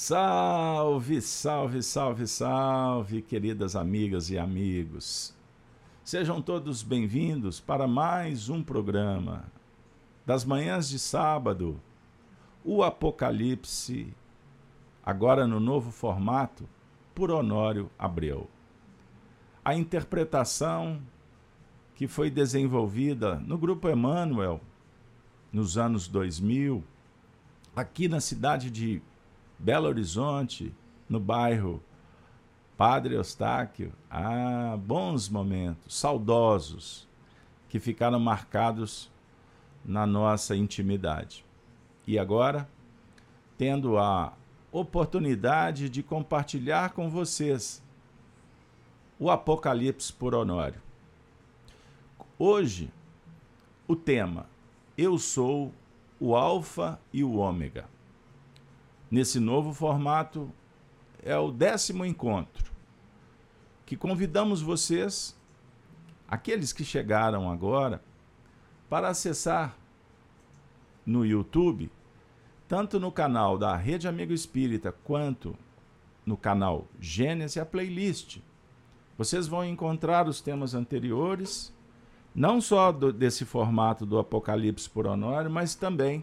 Salve, salve, salve, salve, queridas amigas e amigos. Sejam todos bem-vindos para mais um programa das manhãs de sábado, o Apocalipse, agora no novo formato, por Honório Abreu. A interpretação que foi desenvolvida no Grupo Emmanuel nos anos 2000, aqui na cidade de Belo Horizonte, no bairro Padre Eustáquio. Ah, bons momentos, saudosos, que ficaram marcados na nossa intimidade. E agora, tendo a oportunidade de compartilhar com vocês o Apocalipse por Honório. Hoje, o tema Eu sou o Alfa e o Ômega. Nesse novo formato, é o décimo encontro que convidamos vocês, aqueles que chegaram agora, para acessar no YouTube, tanto no canal da Rede Amigo Espírita quanto no canal Gênesis, a playlist. Vocês vão encontrar os temas anteriores não só do, desse formato do Apocalipse por Honório, mas também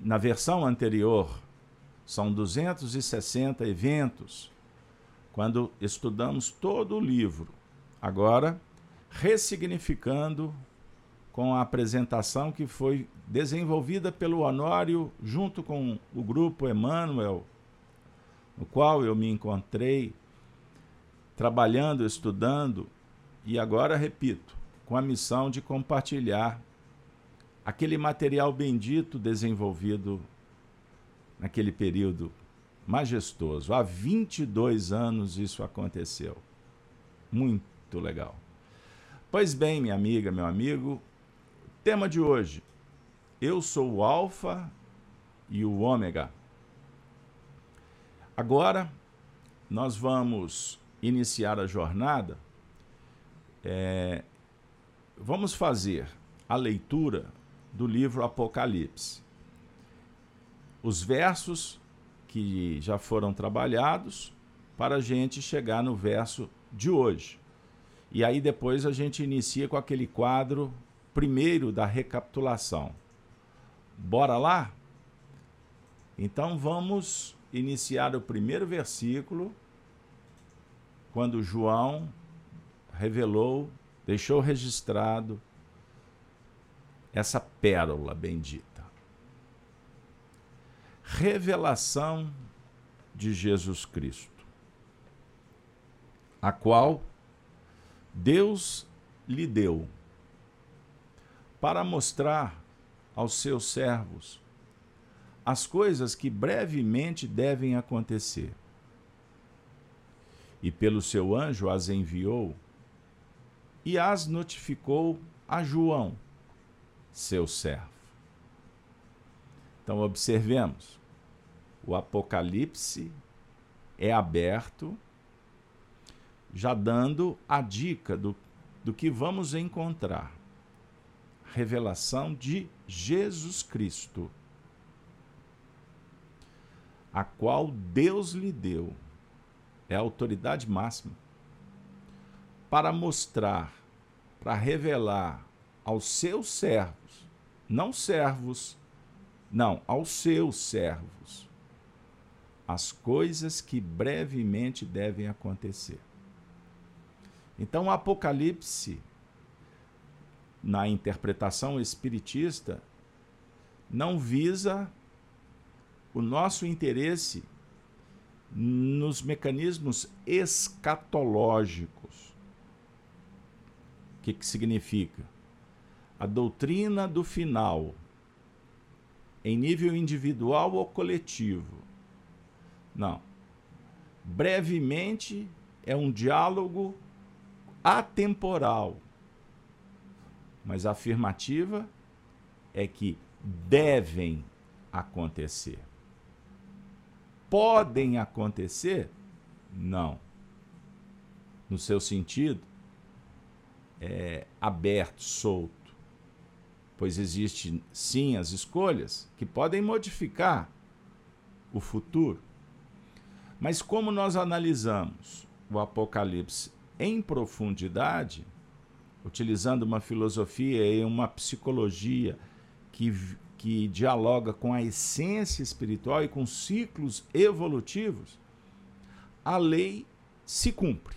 na versão anterior, são 260 eventos, quando estudamos todo o livro. Agora, ressignificando com a apresentação que foi desenvolvida pelo Honório junto com o grupo Emmanuel, no qual eu me encontrei trabalhando, estudando e agora, repito, com a missão de compartilhar aquele material bendito desenvolvido naquele período majestoso. Há 22 anos isso aconteceu. Muito legal. Pois bem, minha amiga, meu amigo, tema de hoje: Eu sou o Alfa e o Ômega. Agora, nós vamos iniciar a jornada é, vamos fazer a leitura do livro Apocalipse. Os versos que já foram trabalhados para a gente chegar no verso de hoje. E aí depois a gente inicia com aquele quadro primeiro da recapitulação. Bora lá? Então vamos iniciar o primeiro versículo, quando João revelou, deixou registrado essa pérola bendita. Revelação de Jesus Cristo, a qual Deus lhe deu para mostrar aos seus servos as coisas que brevemente devem acontecer. E pelo seu anjo as enviou e as notificou a João, seu servo. Então, observemos: o Apocalipse é aberto, já dando a dica do, do que vamos encontrar. Revelação de Jesus Cristo, a qual Deus lhe deu, é a autoridade máxima, para mostrar para revelar aos seus servos, não servos, não, aos seus servos, as coisas que brevemente devem acontecer. Então, o Apocalipse, na interpretação espiritista, não visa o nosso interesse nos mecanismos escatológicos que, que significa? A doutrina do final, em nível individual ou coletivo. Não. Brevemente é um diálogo atemporal. Mas a afirmativa é que devem acontecer. Podem acontecer? Não. No seu sentido, é, aberto, solto. Pois existem sim as escolhas que podem modificar o futuro. Mas como nós analisamos o Apocalipse em profundidade, utilizando uma filosofia e uma psicologia que, que dialoga com a essência espiritual e com ciclos evolutivos, a lei se cumpre.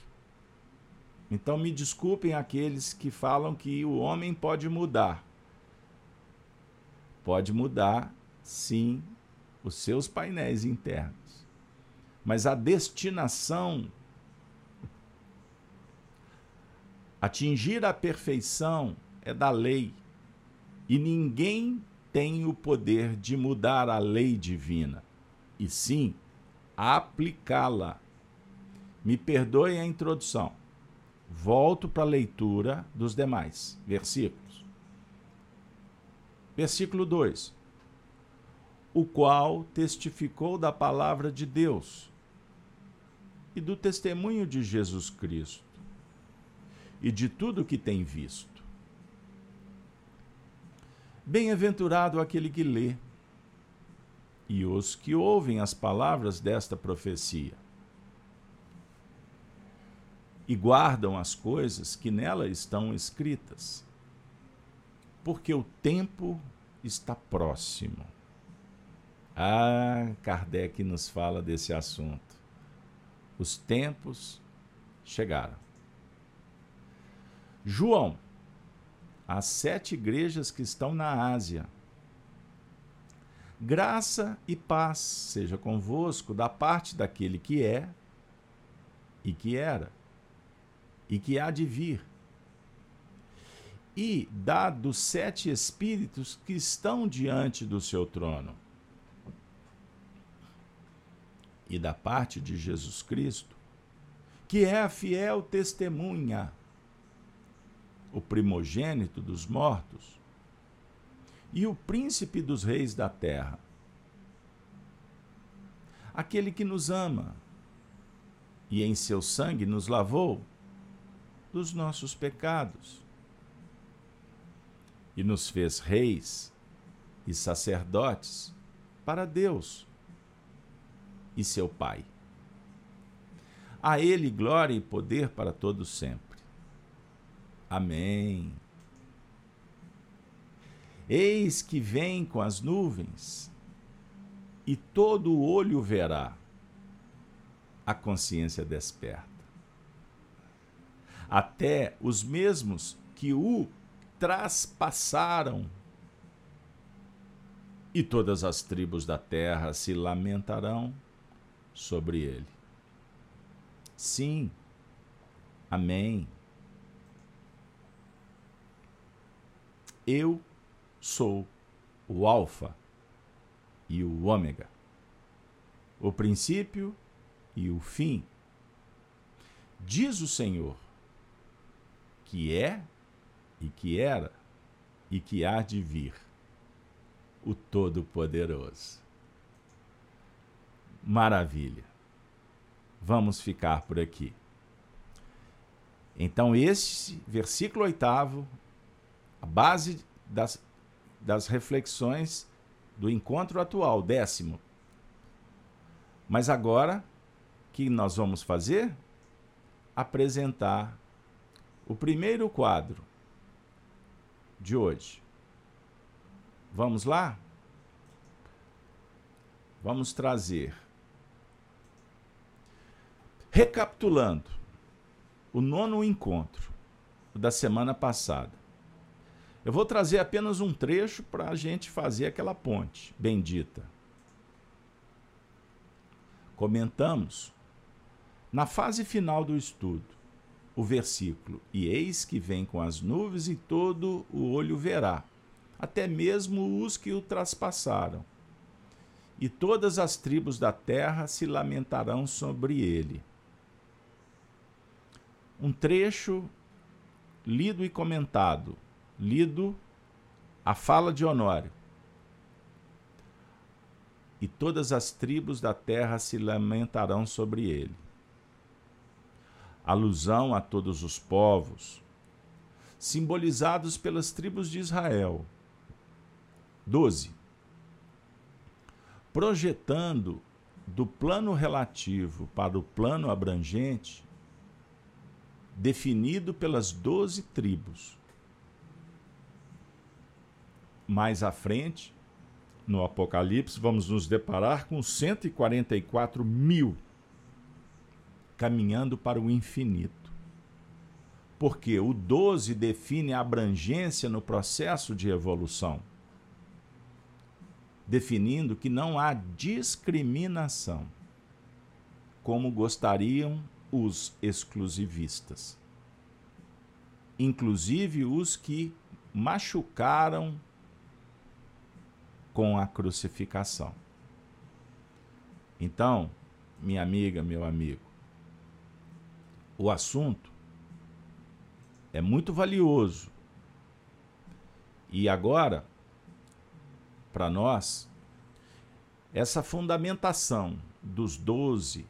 Então me desculpem aqueles que falam que o homem pode mudar. Pode mudar, sim, os seus painéis internos. Mas a destinação atingir a perfeição é da lei. E ninguém tem o poder de mudar a lei divina, e sim aplicá-la. Me perdoe a introdução. Volto para a leitura dos demais versículos. Versículo 2: O qual testificou da palavra de Deus e do testemunho de Jesus Cristo e de tudo que tem visto. Bem-aventurado aquele que lê e os que ouvem as palavras desta profecia e guardam as coisas que nela estão escritas, porque o tempo está próximo. Ah, Kardec nos fala desse assunto. Os tempos chegaram. João, as sete igrejas que estão na Ásia. Graça e paz seja convosco da parte daquele que é e que era e que há de vir. E da dos sete espíritos que estão diante do seu trono. E da parte de Jesus Cristo, que é a fiel testemunha, o primogênito dos mortos, e o príncipe dos reis da terra. Aquele que nos ama e em seu sangue nos lavou dos nossos pecados e nos fez reis e sacerdotes para Deus e seu Pai. A Ele glória e poder para todos sempre. Amém. Eis que vem com as nuvens, e todo o olho verá, a consciência desperta. Até os mesmos que o traspassaram, e todas as tribos da terra se lamentarão sobre ele. Sim, amém. Eu sou o Alfa e o Ômega, o princípio e o fim. Diz o Senhor, que é e que era e que há de vir, o Todo-Poderoso. Maravilha. Vamos ficar por aqui. Então, esse versículo oitavo a base das, das reflexões do encontro atual, décimo. Mas agora, o que nós vamos fazer? Apresentar o primeiro quadro de hoje. Vamos lá? Vamos trazer. Recapitulando, o nono encontro da semana passada. Eu vou trazer apenas um trecho para a gente fazer aquela ponte bendita. Comentamos na fase final do estudo o versículo: E eis que vem com as nuvens e todo o olho verá, até mesmo os que o traspassaram. E todas as tribos da terra se lamentarão sobre ele. Um trecho lido e comentado lido a fala de Honório. E todas as tribos da terra se lamentarão sobre ele. Alusão a todos os povos, simbolizados pelas tribos de Israel. 12. Projetando do plano relativo para o plano abrangente definido pelas doze tribos. Mais à frente, no Apocalipse, vamos nos deparar com 144 mil caminhando para o infinito. Porque o 12 define a abrangência no processo de evolução, definindo que não há discriminação, como gostariam os exclusivistas, inclusive os que machucaram com a crucificação. Então, minha amiga, meu amigo, o assunto é muito valioso. E agora, para nós, essa fundamentação dos doze,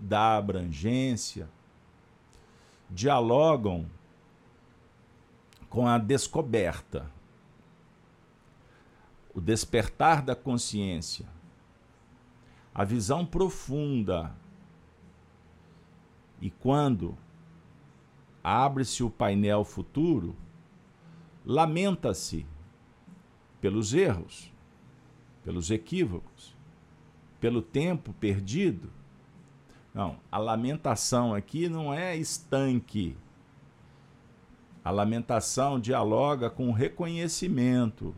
da abrangência, dialogam com a descoberta o despertar da consciência, a visão profunda. E quando abre-se o painel futuro, lamenta-se pelos erros, pelos equívocos, pelo tempo perdido. Não, a lamentação aqui não é estanque. A lamentação dialoga com o reconhecimento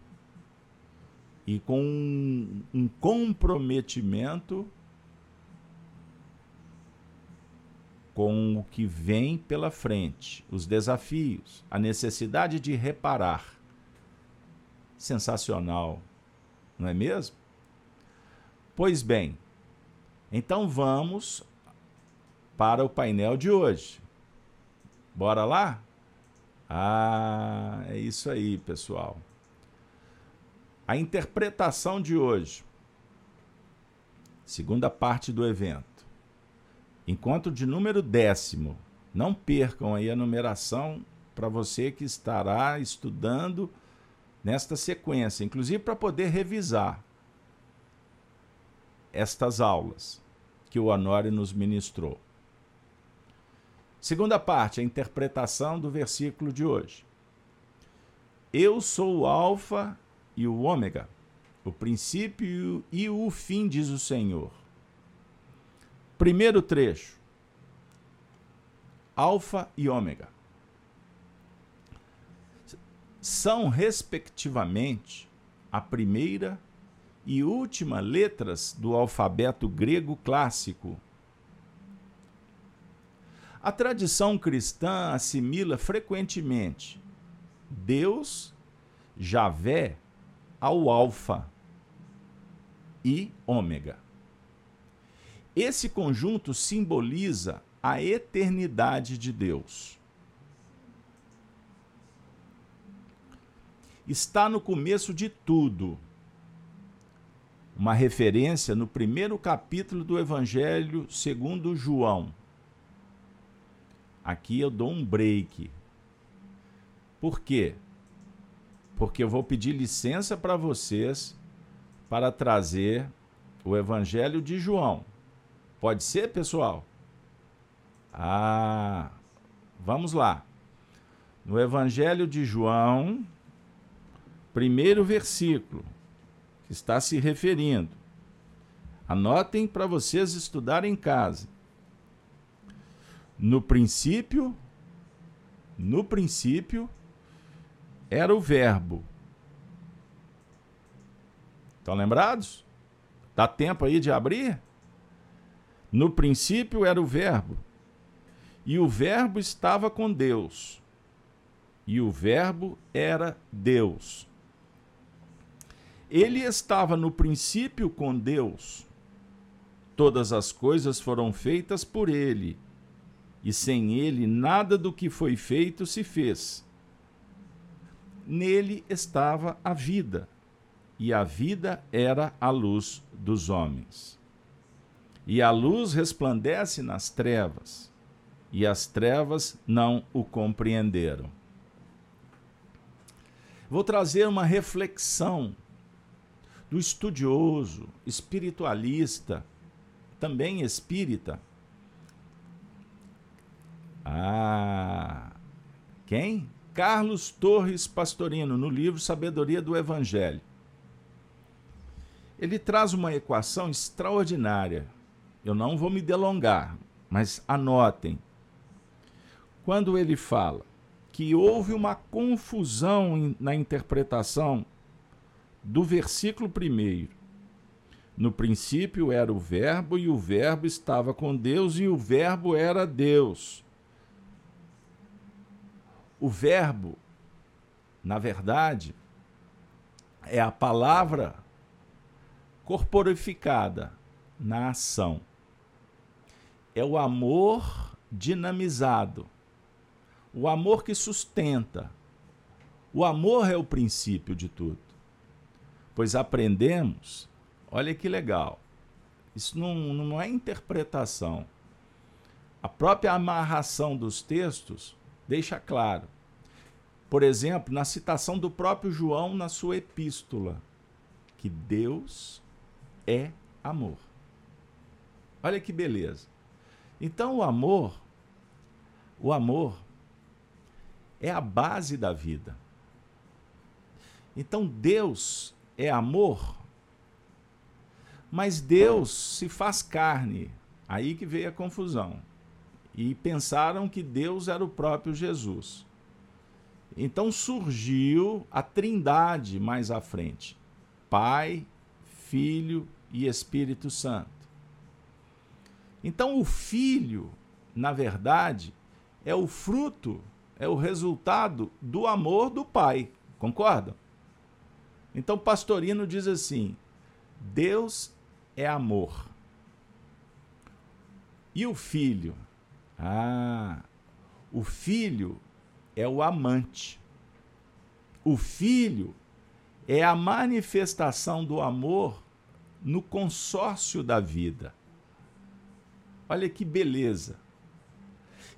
e com um, comprometimento com o que vem pela frente, os desafios, a necessidade de reparar. Sensacional, não é mesmo? Pois bem, então vamos para o painel de hoje. Bora lá? Ah, é isso aí, pessoal. A interpretação de hoje, segunda parte do evento. Encontro de número décimo. Não percam aí a numeração para você que estará estudando nesta sequência, inclusive para poder revisar estas aulas que o Honório nos ministrou. Segunda parte, a interpretação do versículo de hoje. Eu sou o Alfa e o ômega, o princípio e o fim, diz o Senhor. Primeiro trecho. Alfa e ômega. São, respectivamente, a primeira e última letras do alfabeto grego clássico. A tradição cristã assimila frequentemente Deus, Javé, ao Alfa e Ômega. Esse conjunto simboliza a eternidade de Deus. Está no começo de tudo. Uma referência no primeiro capítulo do Evangelho segundo João. Aqui eu dou um break. Por quê? porque eu vou pedir licença para vocês para trazer o Evangelho de João. Pode ser, pessoal? Ah, vamos lá. No Evangelho de João, primeiro versículo, que está se referindo. Anotem para vocês estudarem em casa. No princípio, no princípio era o Verbo. Estão lembrados? Dá tempo aí de abrir? No princípio era o Verbo, e o Verbo estava com Deus, e o Verbo era Deus. Ele estava no princípio com Deus. Todas as coisas foram feitas por ele, e sem ele nada do que foi feito se fez. Nele estava a vida, e a vida era a luz dos homens. E a luz resplandece nas trevas, e as trevas não o compreenderam. Vou trazer uma reflexão do estudioso, espiritualista também espírita. Ah, quem? Carlos Torres Pastorino, no livro Sabedoria do Evangelho. Ele traz uma equação extraordinária. Eu não vou me delongar, mas anotem. Quando ele fala que houve uma confusão na interpretação do versículo primeiro. No princípio era o Verbo, e o Verbo estava com Deus, e o Verbo era Deus. O Verbo, na verdade, é a palavra corporificada na ação. É o amor dinamizado o amor que sustenta. O amor é o princípio de tudo. Pois aprendemos, olha que legal, isso não, não é interpretação. A própria amarração dos textos deixa claro. Por exemplo, na citação do próprio João na sua epístola, que Deus é amor. Olha que beleza. Então o amor, o amor é a base da vida. Então Deus é amor, mas Deus se faz carne. Aí que veio a confusão. E pensaram que Deus era o próprio Jesus. Então surgiu a Trindade mais à frente: Pai, Filho e Espírito Santo. Então o Filho, na verdade, é o fruto é o resultado do amor do pai. Concorda? Então, Pastorino diz assim: Deus é amor. E o filho? Ah, o filho é o amante. O filho é a manifestação do amor no consórcio da vida. Olha que beleza.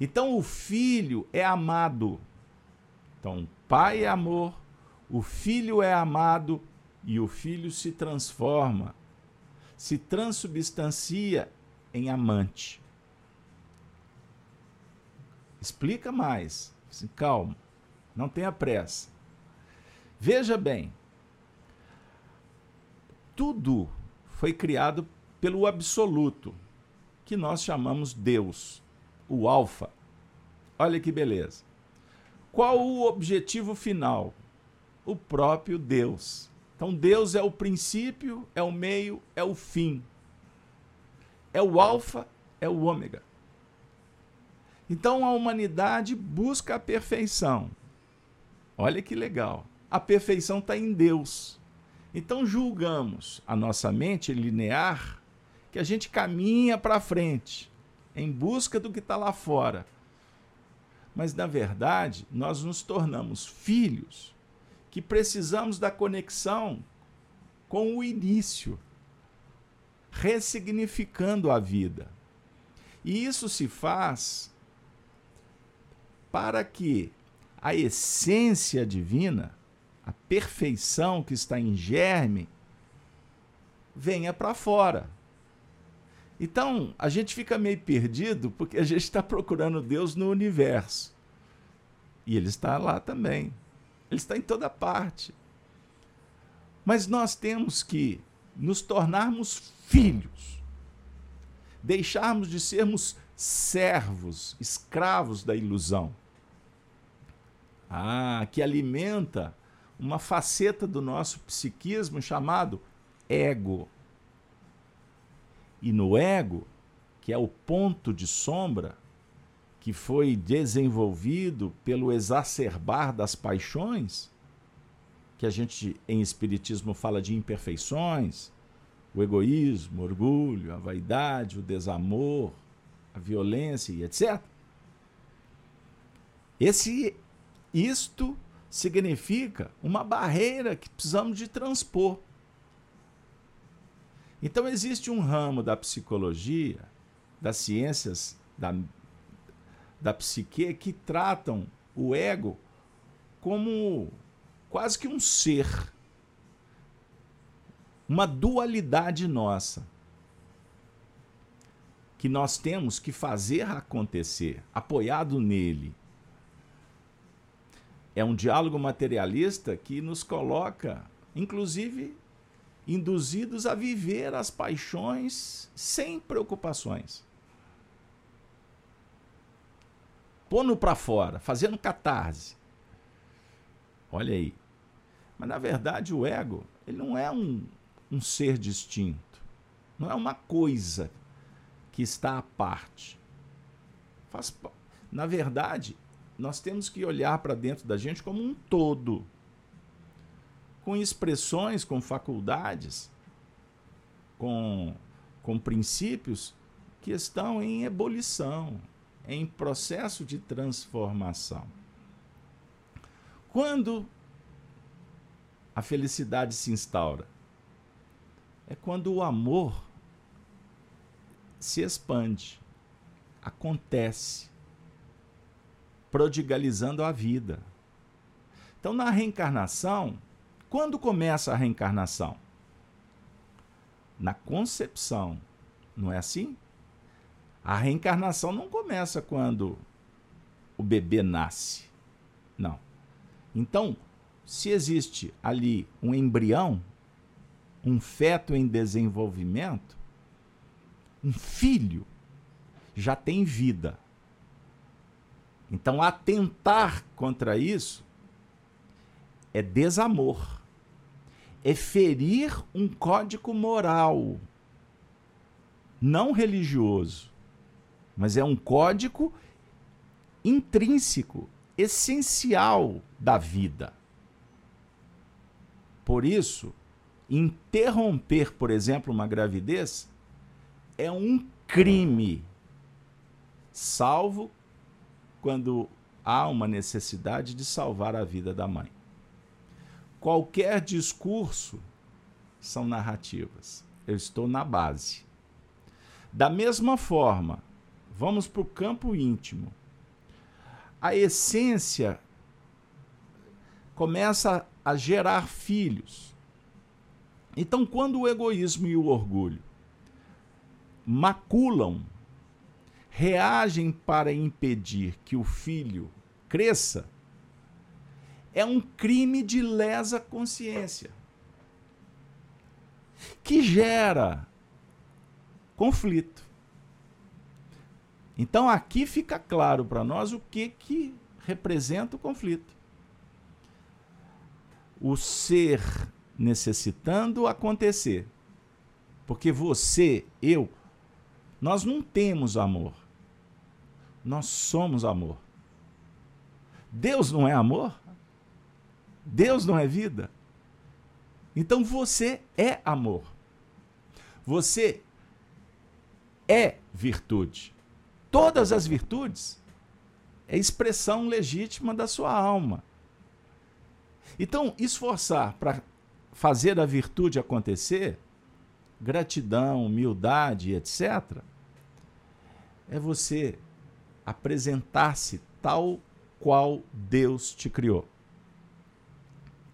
Então o filho é amado. Então, pai é amor, o filho é amado e o filho se transforma, se transubstancia em amante. Explica mais. Assim, calma, não tenha pressa. Veja bem, tudo foi criado pelo absoluto, que nós chamamos Deus o alfa. Olha que beleza. Qual o objetivo final? O próprio Deus. Então, Deus é o princípio, é o meio, é o fim. É o alfa, é o ômega. Então, a humanidade busca a perfeição. Olha que legal. A perfeição está em Deus. Então, julgamos a nossa mente linear que a gente caminha para frente em busca do que está lá fora. Mas, na verdade, nós nos tornamos filhos que precisamos da conexão com o início, ressignificando a vida. E isso se faz para que a essência divina, a perfeição que está em germe, venha para fora. Então, a gente fica meio perdido porque a gente está procurando Deus no universo. E Ele está lá também. Ele está em toda parte. Mas nós temos que nos tornarmos filhos, deixarmos de sermos servos, escravos da ilusão. Ah, que alimenta uma faceta do nosso psiquismo chamado ego. E no ego, que é o ponto de sombra que foi desenvolvido pelo exacerbar das paixões, que a gente em espiritismo fala de imperfeições, o egoísmo, o orgulho, a vaidade, o desamor, a violência e etc. Esse isto significa uma barreira que precisamos de transpor. Então, existe um ramo da psicologia, das ciências da, da psique, que tratam o ego como quase que um ser, uma dualidade nossa. que nós temos que fazer acontecer, apoiado nele. É um diálogo materialista que nos coloca, inclusive, induzidos a viver as paixões sem preocupações. Pondo para fora, fazendo catarse. Olha aí. Mas na verdade o ego, ele não é um, um ser distinto. Não é uma coisa que está à parte. Faz, na verdade, nós temos que olhar para dentro da gente como um todo, com expressões, com faculdades, com, com princípios que estão em ebulição, em processo de transformação. Quando a felicidade se instaura? É quando o amor se expande, acontece, prodigalizando a vida. Então, na reencarnação, quando começa a reencarnação? Na concepção, não é assim? A reencarnação não começa quando o bebê nasce. Não. Então, se existe ali um embrião, um feto em desenvolvimento, um filho já tem vida. Então, atentar contra isso é desamor, é ferir um código moral, não religioso, mas é um código intrínseco, essencial da vida. Por isso, interromper, por exemplo, uma gravidez é um crime, salvo quando há uma necessidade de salvar a vida da mãe. Qualquer discurso são narrativas. Eu estou na base. Da mesma forma, vamos para o campo íntimo. A essência começa a gerar filhos. Então, quando o egoísmo e o orgulho maculam, reagem para impedir que o filho cresça, é um crime de lesa consciência que gera conflito. Então aqui fica claro para nós o que, que representa o conflito. O ser necessitando acontecer. Porque você, eu, nós não temos amor. Nós somos amor. Deus não é amor? Deus não é vida? Então você é amor. Você é virtude. Todas as virtudes é expressão legítima da sua alma. Então, esforçar para fazer a virtude acontecer gratidão, humildade, etc., é você apresentar-se tal qual Deus te criou.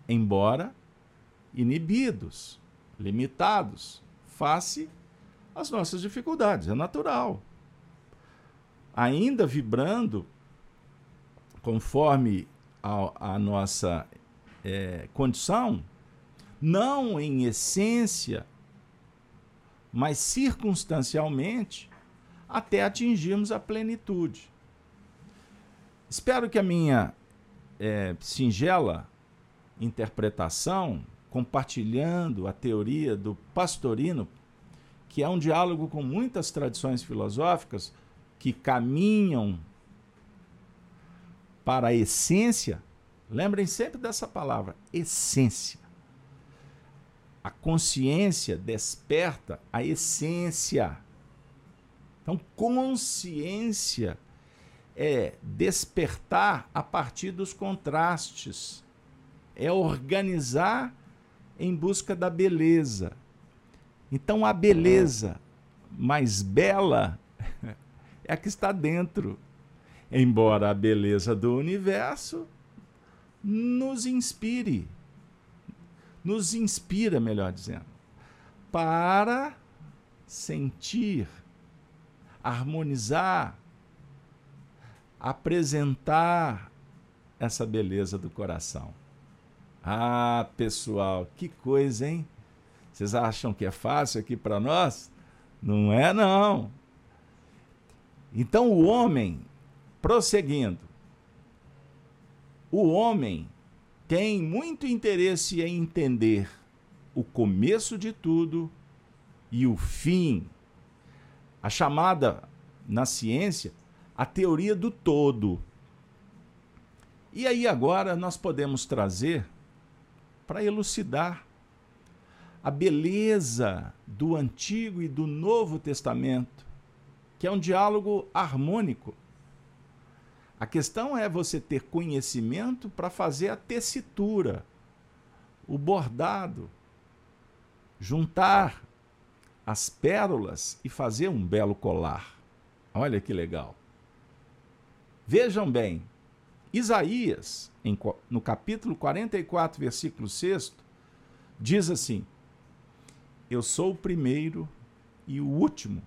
Embora inibidos, limitados, face às nossas dificuldades, é natural. Ainda vibrando conforme a, a nossa é, condição, não em essência mas circunstancialmente, até atingirmos a plenitude. Espero que a minha é, singela interpretação, compartilhando a teoria do Pastorino, que é um diálogo com muitas tradições filosóficas que caminham para a essência, lembrem sempre dessa palavra, essência. A consciência desperta a essência. Então, consciência é despertar a partir dos contrastes, é organizar em busca da beleza. Então, a beleza mais bela é a que está dentro. Embora a beleza do universo nos inspire nos inspira, melhor dizendo, para sentir harmonizar, apresentar essa beleza do coração. Ah, pessoal, que coisa, hein? Vocês acham que é fácil aqui para nós? Não é, não. Então, o homem, prosseguindo, o homem tem muito interesse em entender o começo de tudo e o fim. A chamada na ciência a teoria do todo. E aí agora nós podemos trazer para elucidar a beleza do Antigo e do Novo Testamento, que é um diálogo harmônico. A questão é você ter conhecimento para fazer a tessitura, o bordado, juntar as pérolas e fazer um belo colar. Olha que legal. Vejam bem, Isaías, em, no capítulo 44, versículo 6, diz assim: Eu sou o primeiro e o último.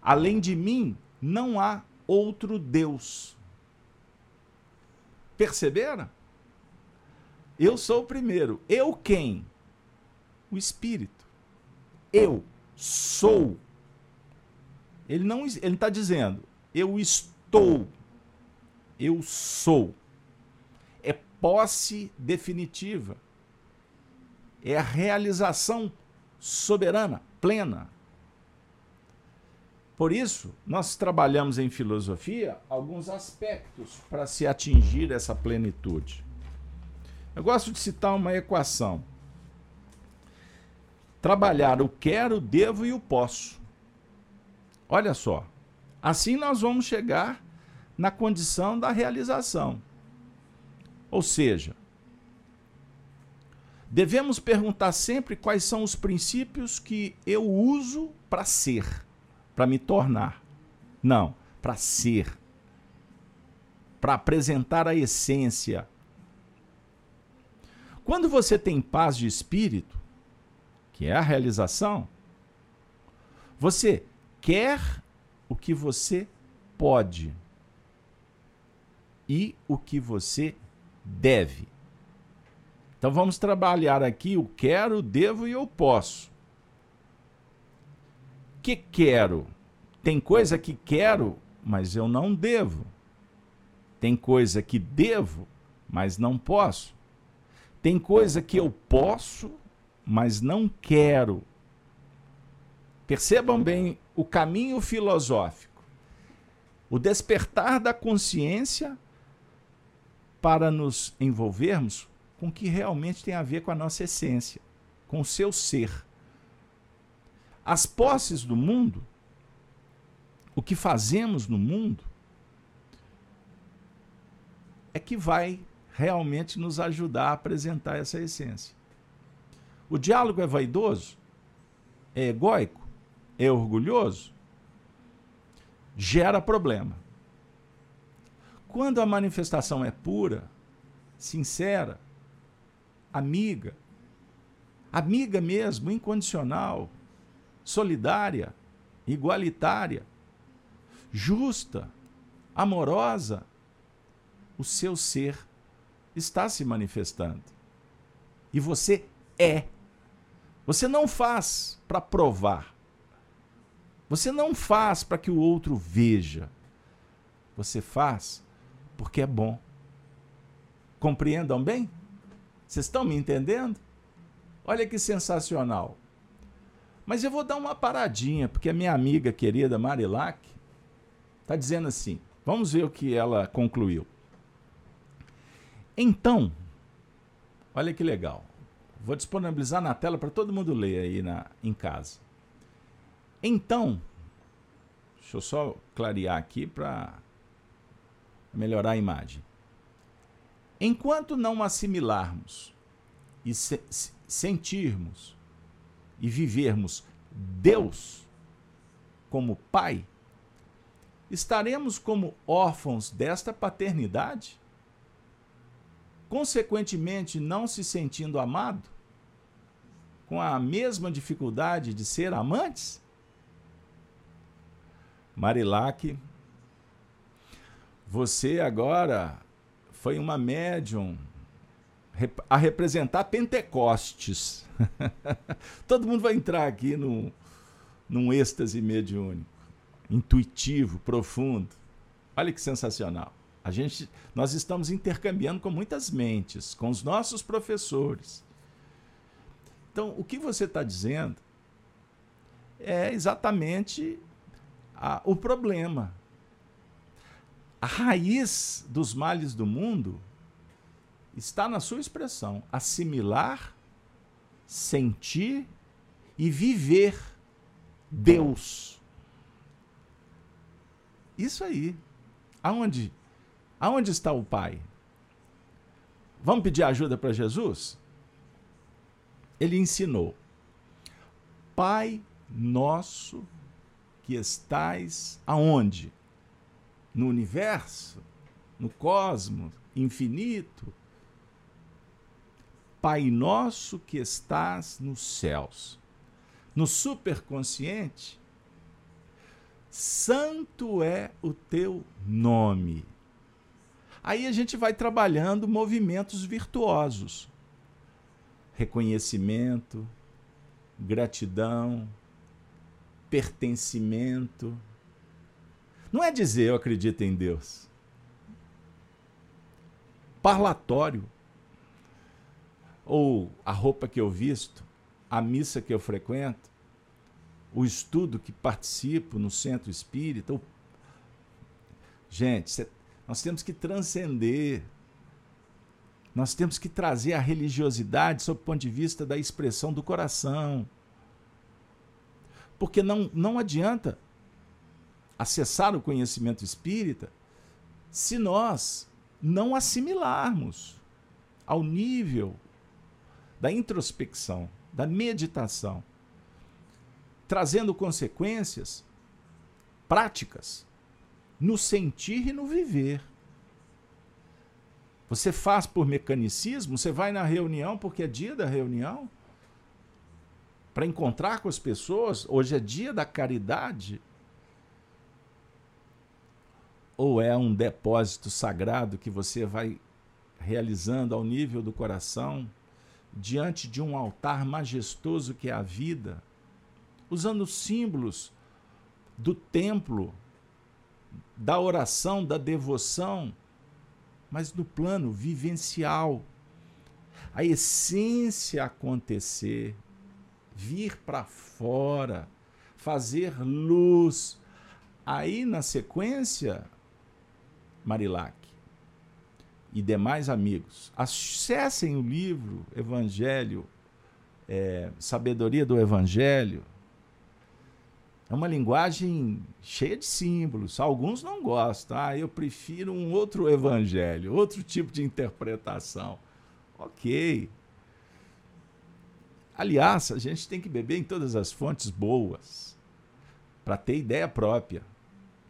Além de mim, não há outro Deus. Perceberam? Eu sou o primeiro. Eu quem? O Espírito. Eu sou. Ele não ele está dizendo, eu estou. Eu sou. Posse definitiva. É a realização soberana, plena. Por isso, nós trabalhamos em filosofia alguns aspectos para se atingir essa plenitude. Eu gosto de citar uma equação. Trabalhar o quero, devo e o posso. Olha só. Assim nós vamos chegar na condição da realização. Ou seja, devemos perguntar sempre quais são os princípios que eu uso para ser para me tornar. Não, para ser. Para apresentar a essência. Quando você tem paz de espírito, que é a realização, você quer o que você pode e o que você deve. Então vamos trabalhar aqui o quero, devo e eu posso que quero. Tem coisa que quero, mas eu não devo. Tem coisa que devo, mas não posso. Tem coisa que eu posso, mas não quero. Percebam bem o caminho filosófico. O despertar da consciência para nos envolvermos com o que realmente tem a ver com a nossa essência, com o seu ser. As posses do mundo, o que fazemos no mundo, é que vai realmente nos ajudar a apresentar essa essência. O diálogo é vaidoso? É egóico? É orgulhoso? Gera problema. Quando a manifestação é pura, sincera, amiga, amiga mesmo, incondicional, solidária, igualitária, justa, amorosa, o seu ser está se manifestando. E você é. Você não faz para provar. Você não faz para que o outro veja. Você faz porque é bom. Compreendam bem? Vocês estão me entendendo? Olha que sensacional. Mas eu vou dar uma paradinha, porque a minha amiga querida Marilac está dizendo assim. Vamos ver o que ela concluiu. Então, olha que legal. Vou disponibilizar na tela para todo mundo ler aí na, em casa. Então, deixa eu só clarear aqui para melhorar a imagem. Enquanto não assimilarmos e se sentirmos e vivermos Deus como Pai, estaremos como órfãos desta paternidade? Consequentemente, não se sentindo amado? Com a mesma dificuldade de ser amantes? Marilac, você agora foi uma médium a representar Pentecostes. Todo mundo vai entrar aqui no, num êxtase mediúnico, intuitivo, profundo. Olha que sensacional. A gente, nós estamos intercambiando com muitas mentes, com os nossos professores. Então, o que você está dizendo é exatamente a, o problema. A raiz dos males do mundo está na sua expressão: assimilar, sentir e viver Deus. Isso aí. Aonde? Aonde está o Pai? Vamos pedir ajuda para Jesus? Ele ensinou: Pai nosso que estais aonde? No universo, no cosmos infinito. Pai nosso que estás nos céus. No superconsciente, santo é o teu nome. Aí a gente vai trabalhando movimentos virtuosos. Reconhecimento, gratidão, pertencimento. Não é dizer eu acredito em Deus. Parlatório. Ou a roupa que eu visto, a missa que eu frequento, o estudo que participo no centro espírita. Gente, nós temos que transcender. Nós temos que trazer a religiosidade sob o ponto de vista da expressão do coração. Porque não, não adianta acessar o conhecimento espírita se nós não assimilarmos ao nível da introspecção, da meditação, trazendo consequências práticas no sentir e no viver. Você faz por mecanicismo, você vai na reunião porque é dia da reunião, para encontrar com as pessoas, hoje é dia da caridade? Ou é um depósito sagrado que você vai realizando ao nível do coração, diante de um altar majestoso que é a vida, usando símbolos do templo, da oração, da devoção, mas no plano vivencial. A essência acontecer, vir para fora, fazer luz. Aí, na sequência, Marilac e demais amigos, acessem o livro Evangelho, é, Sabedoria do Evangelho. É uma linguagem cheia de símbolos. Alguns não gostam. Ah, eu prefiro um outro evangelho, outro tipo de interpretação. Ok, Aliás, a gente tem que beber em todas as fontes boas para ter ideia própria,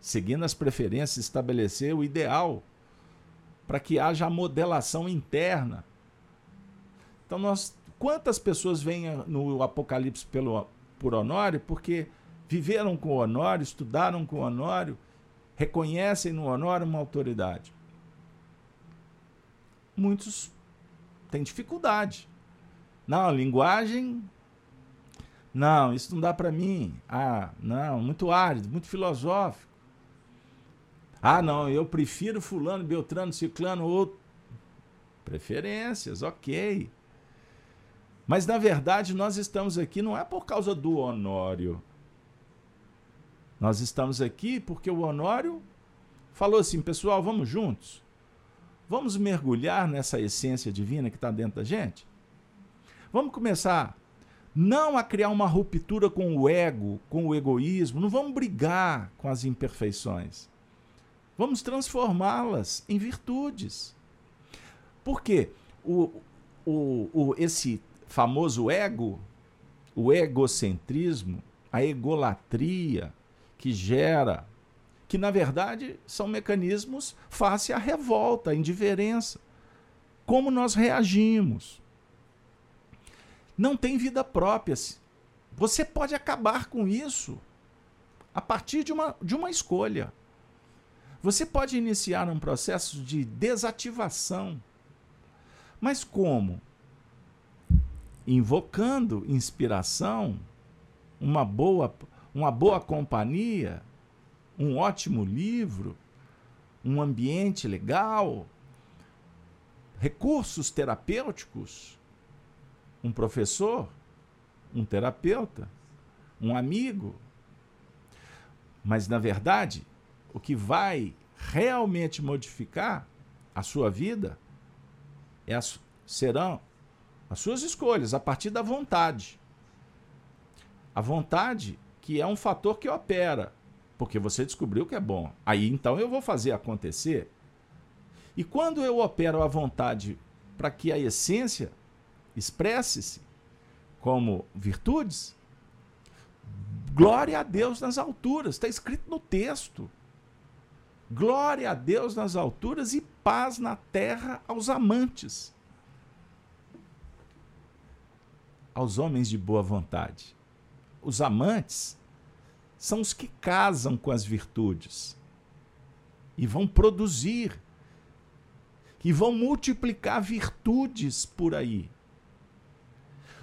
seguindo as preferências, estabelecer o ideal para que haja a modelação interna. Então, nós, quantas pessoas vêm no Apocalipse pelo, por Honório porque viveram com Honório, estudaram com Honório, reconhecem no Honório uma autoridade? Muitos têm dificuldade. Não, linguagem. Não, isso não dá para mim. Ah, não, muito árido, muito filosófico. Ah, não, eu prefiro fulano, beltrano, ciclano, outro. Preferências, ok. Mas na verdade nós estamos aqui não é por causa do Honório. Nós estamos aqui porque o Honório falou assim, pessoal, vamos juntos? Vamos mergulhar nessa essência divina que está dentro da gente? Vamos começar não a criar uma ruptura com o ego, com o egoísmo, não vamos brigar com as imperfeições. Vamos transformá-las em virtudes. Por quê? O, o, o, esse famoso ego, o egocentrismo, a egolatria que gera, que na verdade são mecanismos face à revolta, à indiferença. Como nós reagimos não tem vida própria. Você pode acabar com isso a partir de uma, de uma escolha. Você pode iniciar um processo de desativação. Mas como? Invocando inspiração, uma boa, uma boa companhia, um ótimo livro, um ambiente legal, recursos terapêuticos, um professor, um terapeuta, um amigo. Mas, na verdade, o que vai realmente modificar a sua vida é as, serão as suas escolhas a partir da vontade. A vontade que é um fator que opera, porque você descobriu que é bom. Aí então eu vou fazer acontecer. E quando eu opero a vontade para que a essência expresse-se como virtudes, glória a Deus nas alturas, está escrito no texto. Glória a Deus nas alturas e paz na terra aos amantes, aos homens de boa vontade. Os amantes são os que casam com as virtudes e vão produzir e vão multiplicar virtudes por aí.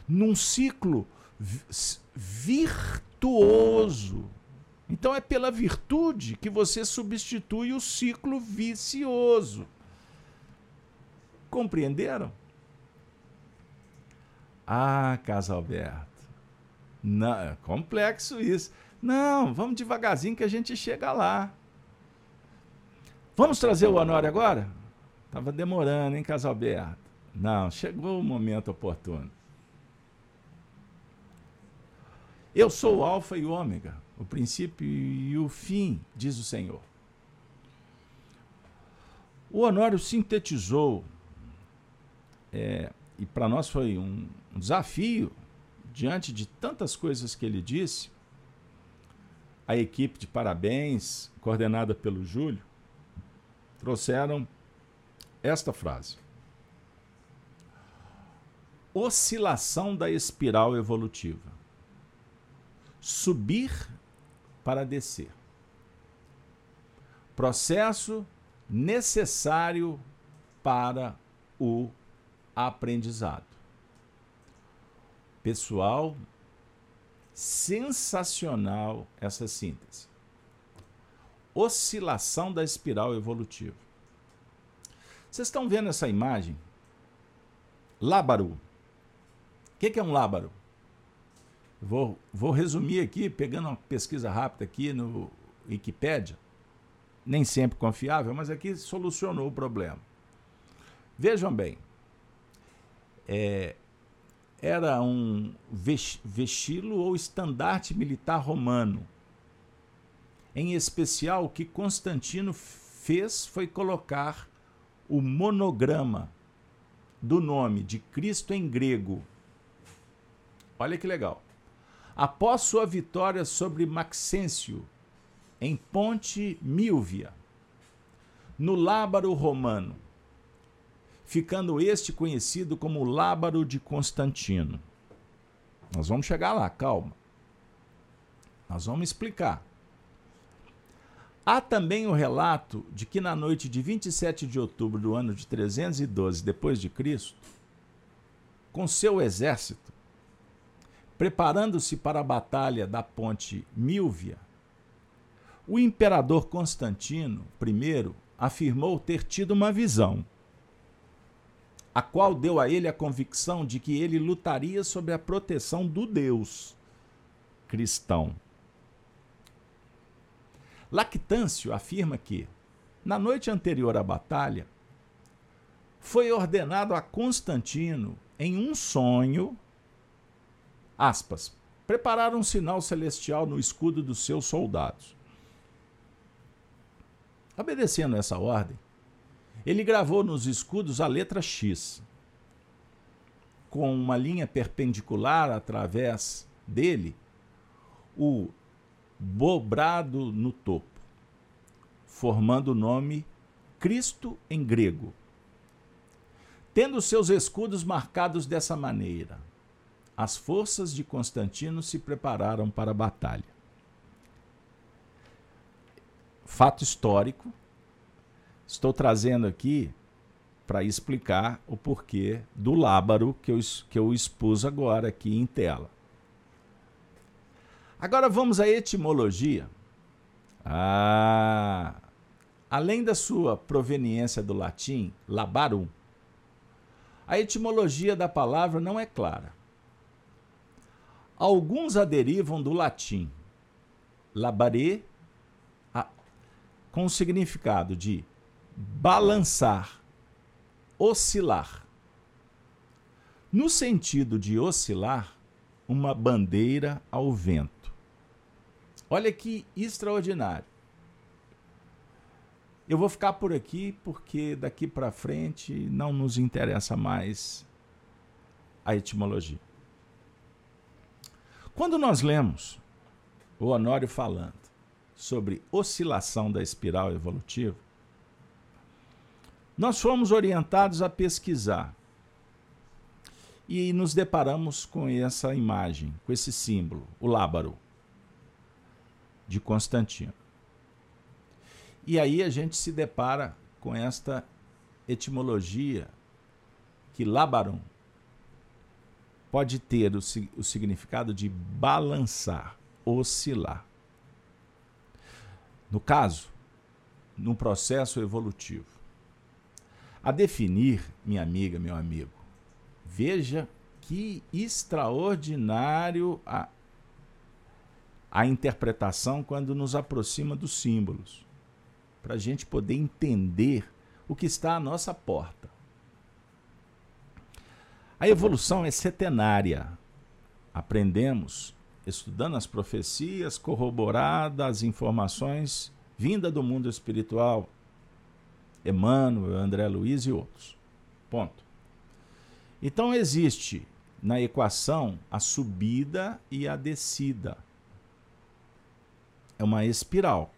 Num ciclo virtuoso. Então é pela virtude que você substitui o ciclo vicioso. Compreenderam? Ah, Casalberto. Não, é complexo isso. Não, vamos devagarzinho que a gente chega lá. Vamos trazer o Honório agora? Tava demorando, hein, Casalberto? Não, chegou o momento oportuno. Eu sou o Alfa e o Ômega, o princípio e o fim, diz o Senhor. O Honório sintetizou, é, e para nós foi um, um desafio, diante de tantas coisas que ele disse, a equipe de parabéns, coordenada pelo Júlio, trouxeram esta frase: Oscilação da espiral evolutiva subir para descer. Processo necessário para o aprendizado. Pessoal, sensacional essa síntese. Oscilação da espiral evolutiva. Vocês estão vendo essa imagem? Lábaro. O que é um lábaro? Vou, vou resumir aqui, pegando uma pesquisa rápida aqui no Wikipedia, nem sempre confiável, mas aqui solucionou o problema. Vejam bem, é, era um vestilo ou estandarte militar romano. Em especial, o que Constantino fez foi colocar o monograma do nome de Cristo em grego. Olha que legal. Após sua vitória sobre Maxêncio, em Ponte Milvia, no Lábaro Romano, ficando este conhecido como Lábaro de Constantino. Nós vamos chegar lá, calma. Nós vamos explicar. Há também o relato de que na noite de 27 de outubro do ano de 312 depois de Cristo, com seu exército, preparando-se para a batalha da ponte Milvia, o imperador Constantino I afirmou ter tido uma visão, a qual deu a ele a convicção de que ele lutaria sob a proteção do Deus cristão. Lactâncio afirma que, na noite anterior à batalha, foi ordenado a Constantino, em um sonho, aspas, preparar um sinal celestial no escudo dos seus soldados. Obedecendo essa ordem, ele gravou nos escudos a letra X, com uma linha perpendicular através dele, o dobrado no topo, formando o nome Cristo em grego. Tendo seus escudos marcados dessa maneira, as forças de Constantino se prepararam para a batalha. fato histórico. Estou trazendo aqui para explicar o porquê do lábaro que eu, que eu expus agora aqui em tela. Agora vamos à etimologia. Ah, além da sua proveniência do latim, labarum, a etimologia da palavra não é clara. Alguns a derivam do latim labare, com o significado de balançar, oscilar. No sentido de oscilar, uma bandeira ao vento. Olha que extraordinário. Eu vou ficar por aqui porque daqui para frente não nos interessa mais a etimologia. Quando nós lemos o Honório falando sobre oscilação da espiral evolutiva, nós fomos orientados a pesquisar e nos deparamos com essa imagem, com esse símbolo, o lábaro de Constantino. E aí a gente se depara com esta etimologia que lábarum pode ter o, o significado de balançar, oscilar. No caso, num processo evolutivo. A definir, minha amiga, meu amigo, veja que extraordinário a, a interpretação quando nos aproxima dos símbolos, para a gente poder entender o que está à nossa porta. A evolução é setenária. Aprendemos estudando as profecias, corroboradas as informações vinda do mundo espiritual, Emmanuel, André Luiz e outros. Ponto. Então existe na equação a subida e a descida. É uma espiral.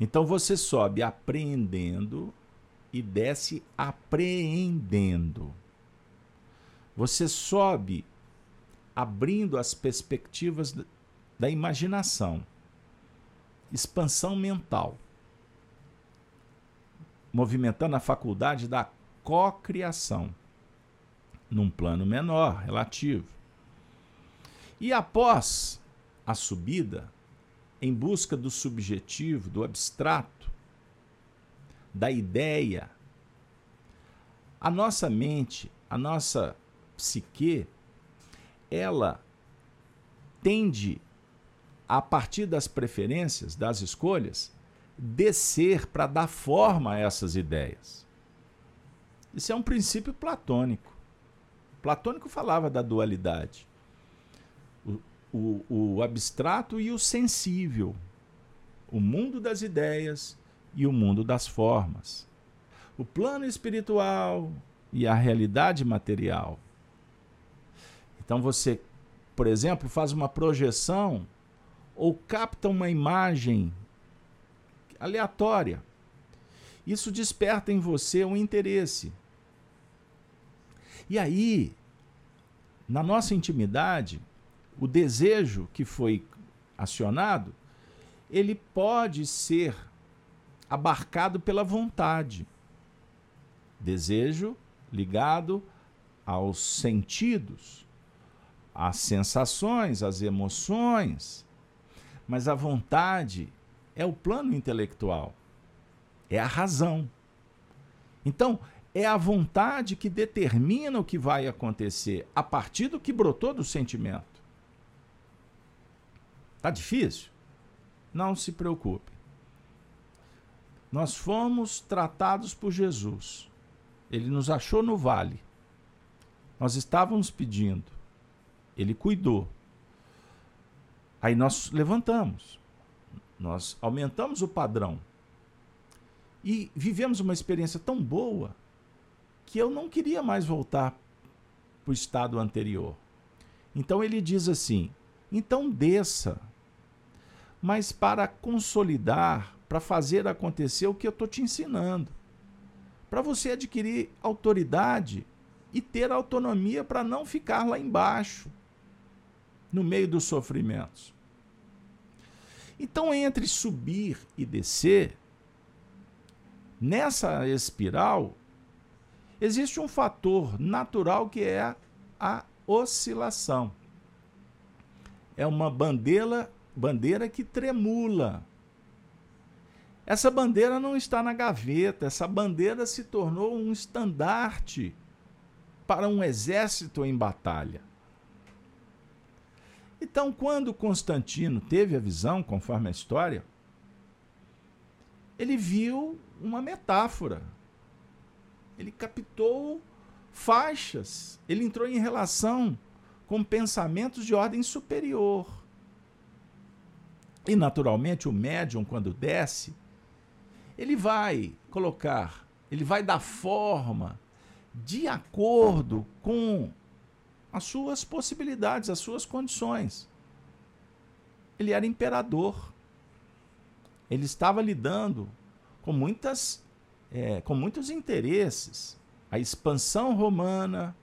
Então você sobe apreendendo e desce apreendendo. Você sobe abrindo as perspectivas da imaginação, expansão mental, movimentando a faculdade da cocriação, num plano menor, relativo. E após a subida, em busca do subjetivo, do abstrato, da ideia, a nossa mente, a nossa psique ela tende, a partir das preferências, das escolhas, descer para dar forma a essas ideias. Isso é um princípio platônico. Platônico falava da dualidade. O, o, o abstrato e o sensível. O mundo das ideias e o mundo das formas. O plano espiritual e a realidade material. Então você, por exemplo, faz uma projeção ou capta uma imagem aleatória. Isso desperta em você um interesse. E aí, na nossa intimidade, o desejo que foi acionado, ele pode ser abarcado pela vontade. Desejo ligado aos sentidos as sensações, as emoções, mas a vontade é o plano intelectual, é a razão. Então, é a vontade que determina o que vai acontecer a partir do que brotou do sentimento. Tá difícil? Não se preocupe. Nós fomos tratados por Jesus. Ele nos achou no vale. Nós estávamos pedindo. Ele cuidou. Aí nós levantamos, nós aumentamos o padrão e vivemos uma experiência tão boa que eu não queria mais voltar para o estado anterior. Então ele diz assim: então desça, mas para consolidar, para fazer acontecer o que eu estou te ensinando, para você adquirir autoridade e ter autonomia para não ficar lá embaixo no meio dos sofrimentos. Então, entre subir e descer, nessa espiral, existe um fator natural que é a oscilação. É uma bandeira, bandeira que tremula. Essa bandeira não está na gaveta, essa bandeira se tornou um estandarte para um exército em batalha. Então, quando Constantino teve a visão, conforme a história, ele viu uma metáfora. Ele captou faixas, ele entrou em relação com pensamentos de ordem superior. E, naturalmente, o médium, quando desce, ele vai colocar, ele vai dar forma de acordo com as suas possibilidades, as suas condições. Ele era imperador. Ele estava lidando com muitas é, com muitos interesses. A expansão romana,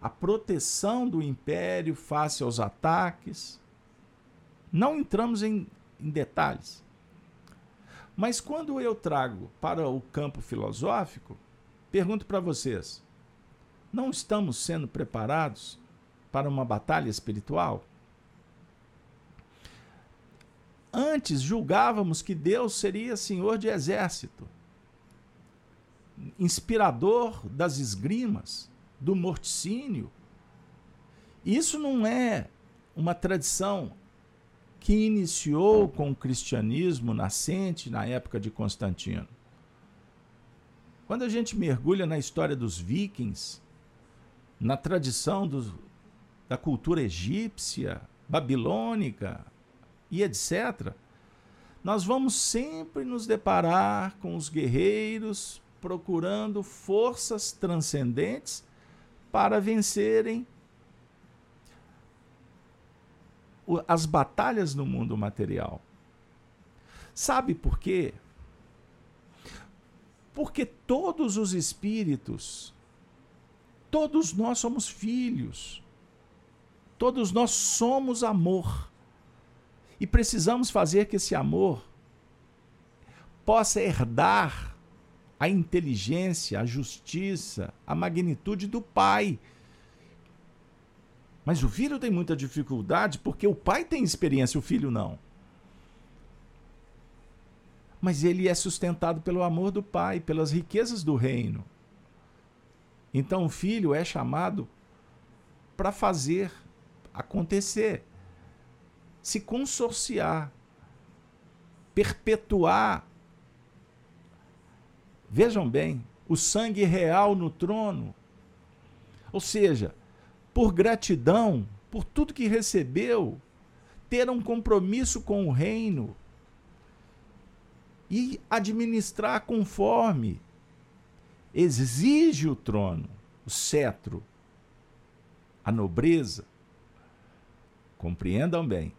a proteção do império face aos ataques. Não entramos em, em detalhes. Mas quando eu trago para o campo filosófico, pergunto para vocês: não estamos sendo preparados para uma batalha espiritual? Antes julgávamos que Deus seria senhor de exército, inspirador das esgrimas, do morticínio. Isso não é uma tradição que iniciou com o cristianismo nascente na época de Constantino. Quando a gente mergulha na história dos vikings, na tradição da cultura egípcia, babilônica, e etc., nós vamos sempre nos deparar com os guerreiros procurando forças transcendentes para vencerem as batalhas no mundo material. Sabe por quê? Porque todos os espíritos, todos nós somos filhos, todos nós somos amor. E precisamos fazer que esse amor possa herdar a inteligência, a justiça, a magnitude do pai. Mas o filho tem muita dificuldade porque o pai tem experiência, o filho não. Mas ele é sustentado pelo amor do pai, pelas riquezas do reino. Então o filho é chamado para fazer acontecer se consorciar, perpetuar. Vejam bem, o sangue real no trono. Ou seja, por gratidão, por tudo que recebeu, ter um compromisso com o reino e administrar conforme exige o trono, o cetro, a nobreza. Compreendam bem.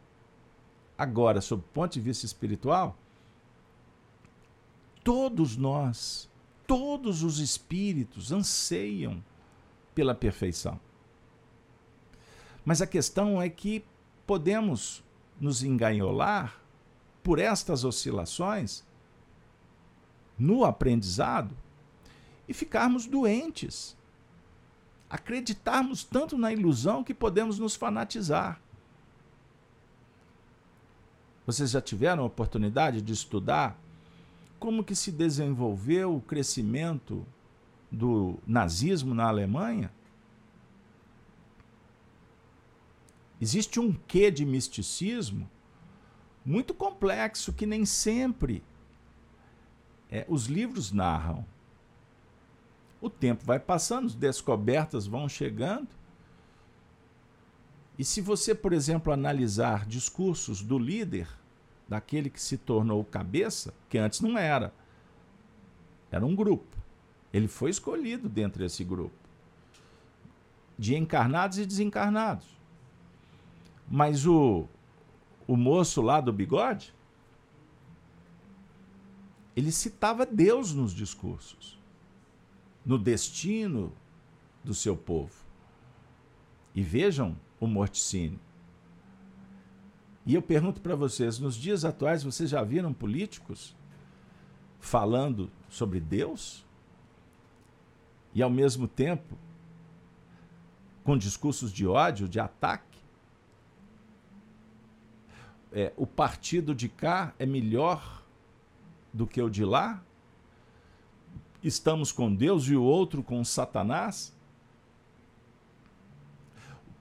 Agora, sob o ponto de vista espiritual, todos nós, todos os espíritos anseiam pela perfeição. Mas a questão é que podemos nos enganholar por estas oscilações no aprendizado e ficarmos doentes. Acreditarmos tanto na ilusão que podemos nos fanatizar. Vocês já tiveram a oportunidade de estudar como que se desenvolveu o crescimento do nazismo na Alemanha? Existe um quê de misticismo muito complexo que nem sempre é, os livros narram. O tempo vai passando, as descobertas vão chegando. E se você, por exemplo, analisar discursos do líder, daquele que se tornou cabeça, que antes não era, era um grupo. Ele foi escolhido dentro desse grupo de encarnados e desencarnados. Mas o, o moço lá do bigode, ele citava Deus nos discursos, no destino do seu povo. E vejam o morticínio. E eu pergunto para vocês, nos dias atuais, vocês já viram políticos falando sobre Deus? E ao mesmo tempo com discursos de ódio, de ataque? É, o partido de cá é melhor do que o de lá? Estamos com Deus e o outro com Satanás?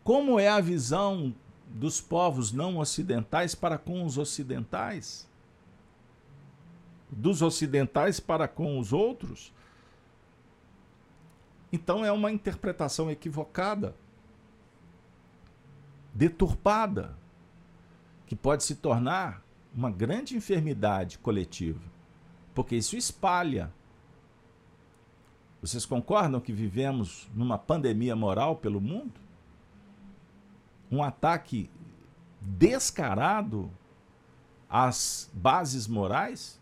Como é a visão dos povos não ocidentais para com os ocidentais? Dos ocidentais para com os outros? Então é uma interpretação equivocada, deturpada, que pode se tornar uma grande enfermidade coletiva, porque isso espalha. Vocês concordam que vivemos numa pandemia moral pelo mundo? Um ataque descarado às bases morais?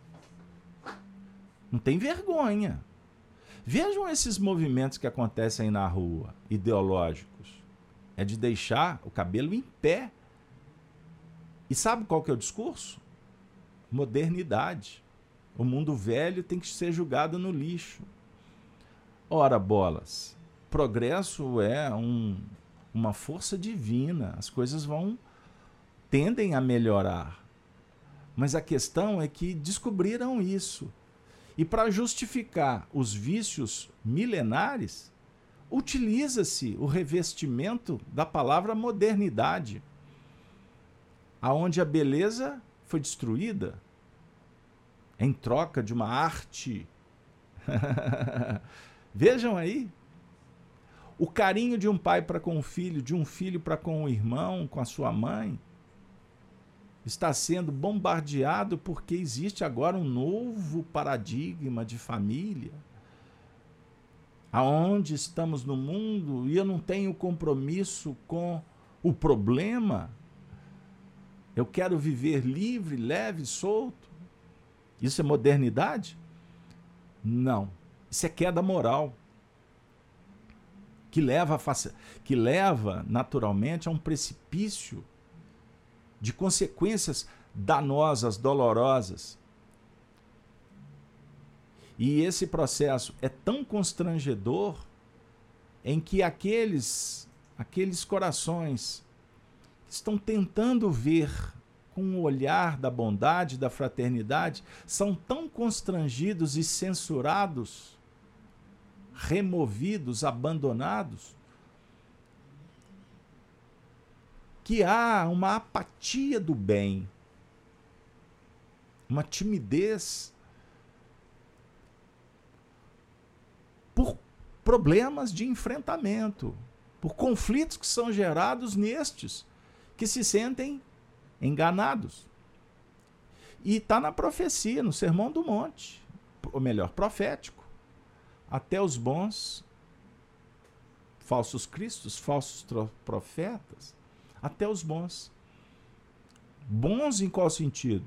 Não tem vergonha. Vejam esses movimentos que acontecem aí na rua, ideológicos. É de deixar o cabelo em pé. E sabe qual que é o discurso? Modernidade. O mundo velho tem que ser julgado no lixo. Ora, bolas, progresso é um, uma força divina. As coisas vão tendem a melhorar. Mas a questão é que descobriram isso e para justificar os vícios milenares, utiliza-se o revestimento da palavra modernidade, aonde a beleza foi destruída em troca de uma arte. Vejam aí. O carinho de um pai para com o filho, de um filho para com o irmão, com a sua mãe, está sendo bombardeado porque existe agora um novo paradigma de família. Aonde estamos no mundo e eu não tenho compromisso com o problema. Eu quero viver livre, leve, solto. Isso é modernidade? Não. Isso é queda moral. Que leva, que leva naturalmente a um precipício de consequências danosas, dolorosas. E esse processo é tão constrangedor em que aqueles aqueles corações que estão tentando ver com o olhar da bondade, da fraternidade, são tão constrangidos e censurados, removidos, abandonados, que há uma apatia do bem, uma timidez por problemas de enfrentamento, por conflitos que são gerados nestes, que se sentem enganados. E está na profecia, no Sermão do Monte, ou melhor, profético. Até os bons falsos cristos, falsos profetas, até os bons. Bons em qual sentido?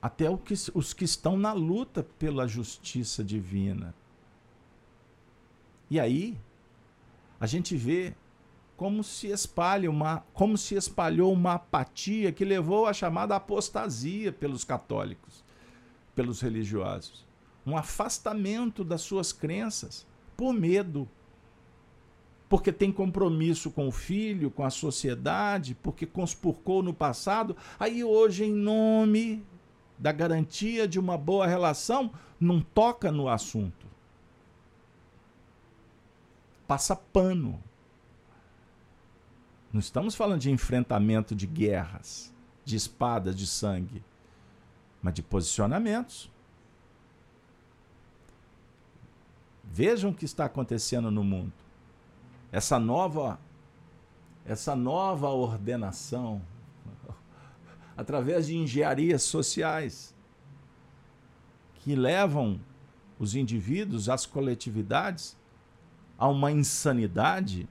Até os que estão na luta pela justiça divina. E aí, a gente vê como se espalha uma, como se espalhou uma apatia que levou à chamada apostasia pelos católicos, pelos religiosos, um afastamento das suas crenças por medo porque tem compromisso com o filho, com a sociedade, porque conspurcou no passado, aí hoje, em nome da garantia de uma boa relação, não toca no assunto. Passa pano. Não estamos falando de enfrentamento de guerras, de espadas de sangue, mas de posicionamentos. Vejam o que está acontecendo no mundo. Essa nova essa nova ordenação através de engenharias sociais que levam os indivíduos, as coletividades a uma insanidade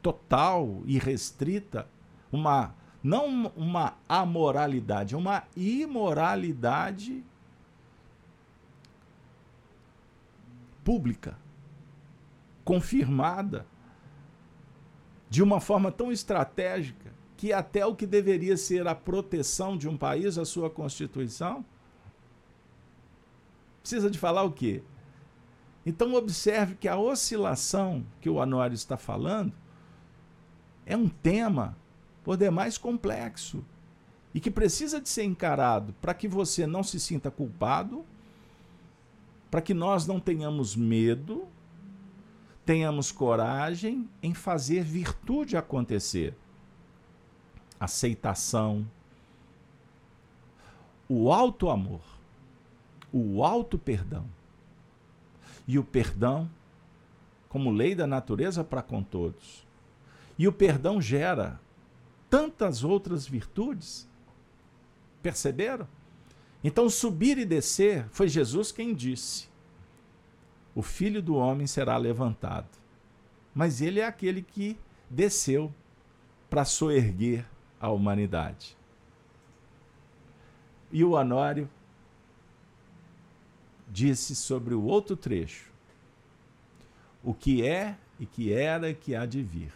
total e restrita, uma não uma amoralidade, uma imoralidade pública, confirmada de uma forma tão estratégica que até o que deveria ser a proteção de um país, a sua Constituição? Precisa de falar o quê? Então, observe que a oscilação que o Honório está falando é um tema por demais complexo e que precisa de ser encarado para que você não se sinta culpado, para que nós não tenhamos medo, tenhamos coragem em fazer virtude acontecer. Aceitação, o alto amor, o alto perdão. E o perdão como lei da natureza para com todos. E o perdão gera tantas outras virtudes. Perceberam? Então, subir e descer foi Jesus quem disse: O filho do homem será levantado. Mas ele é aquele que desceu para soerguer a humanidade. E o Honório disse sobre o outro trecho: o que é e que era e que há de vir.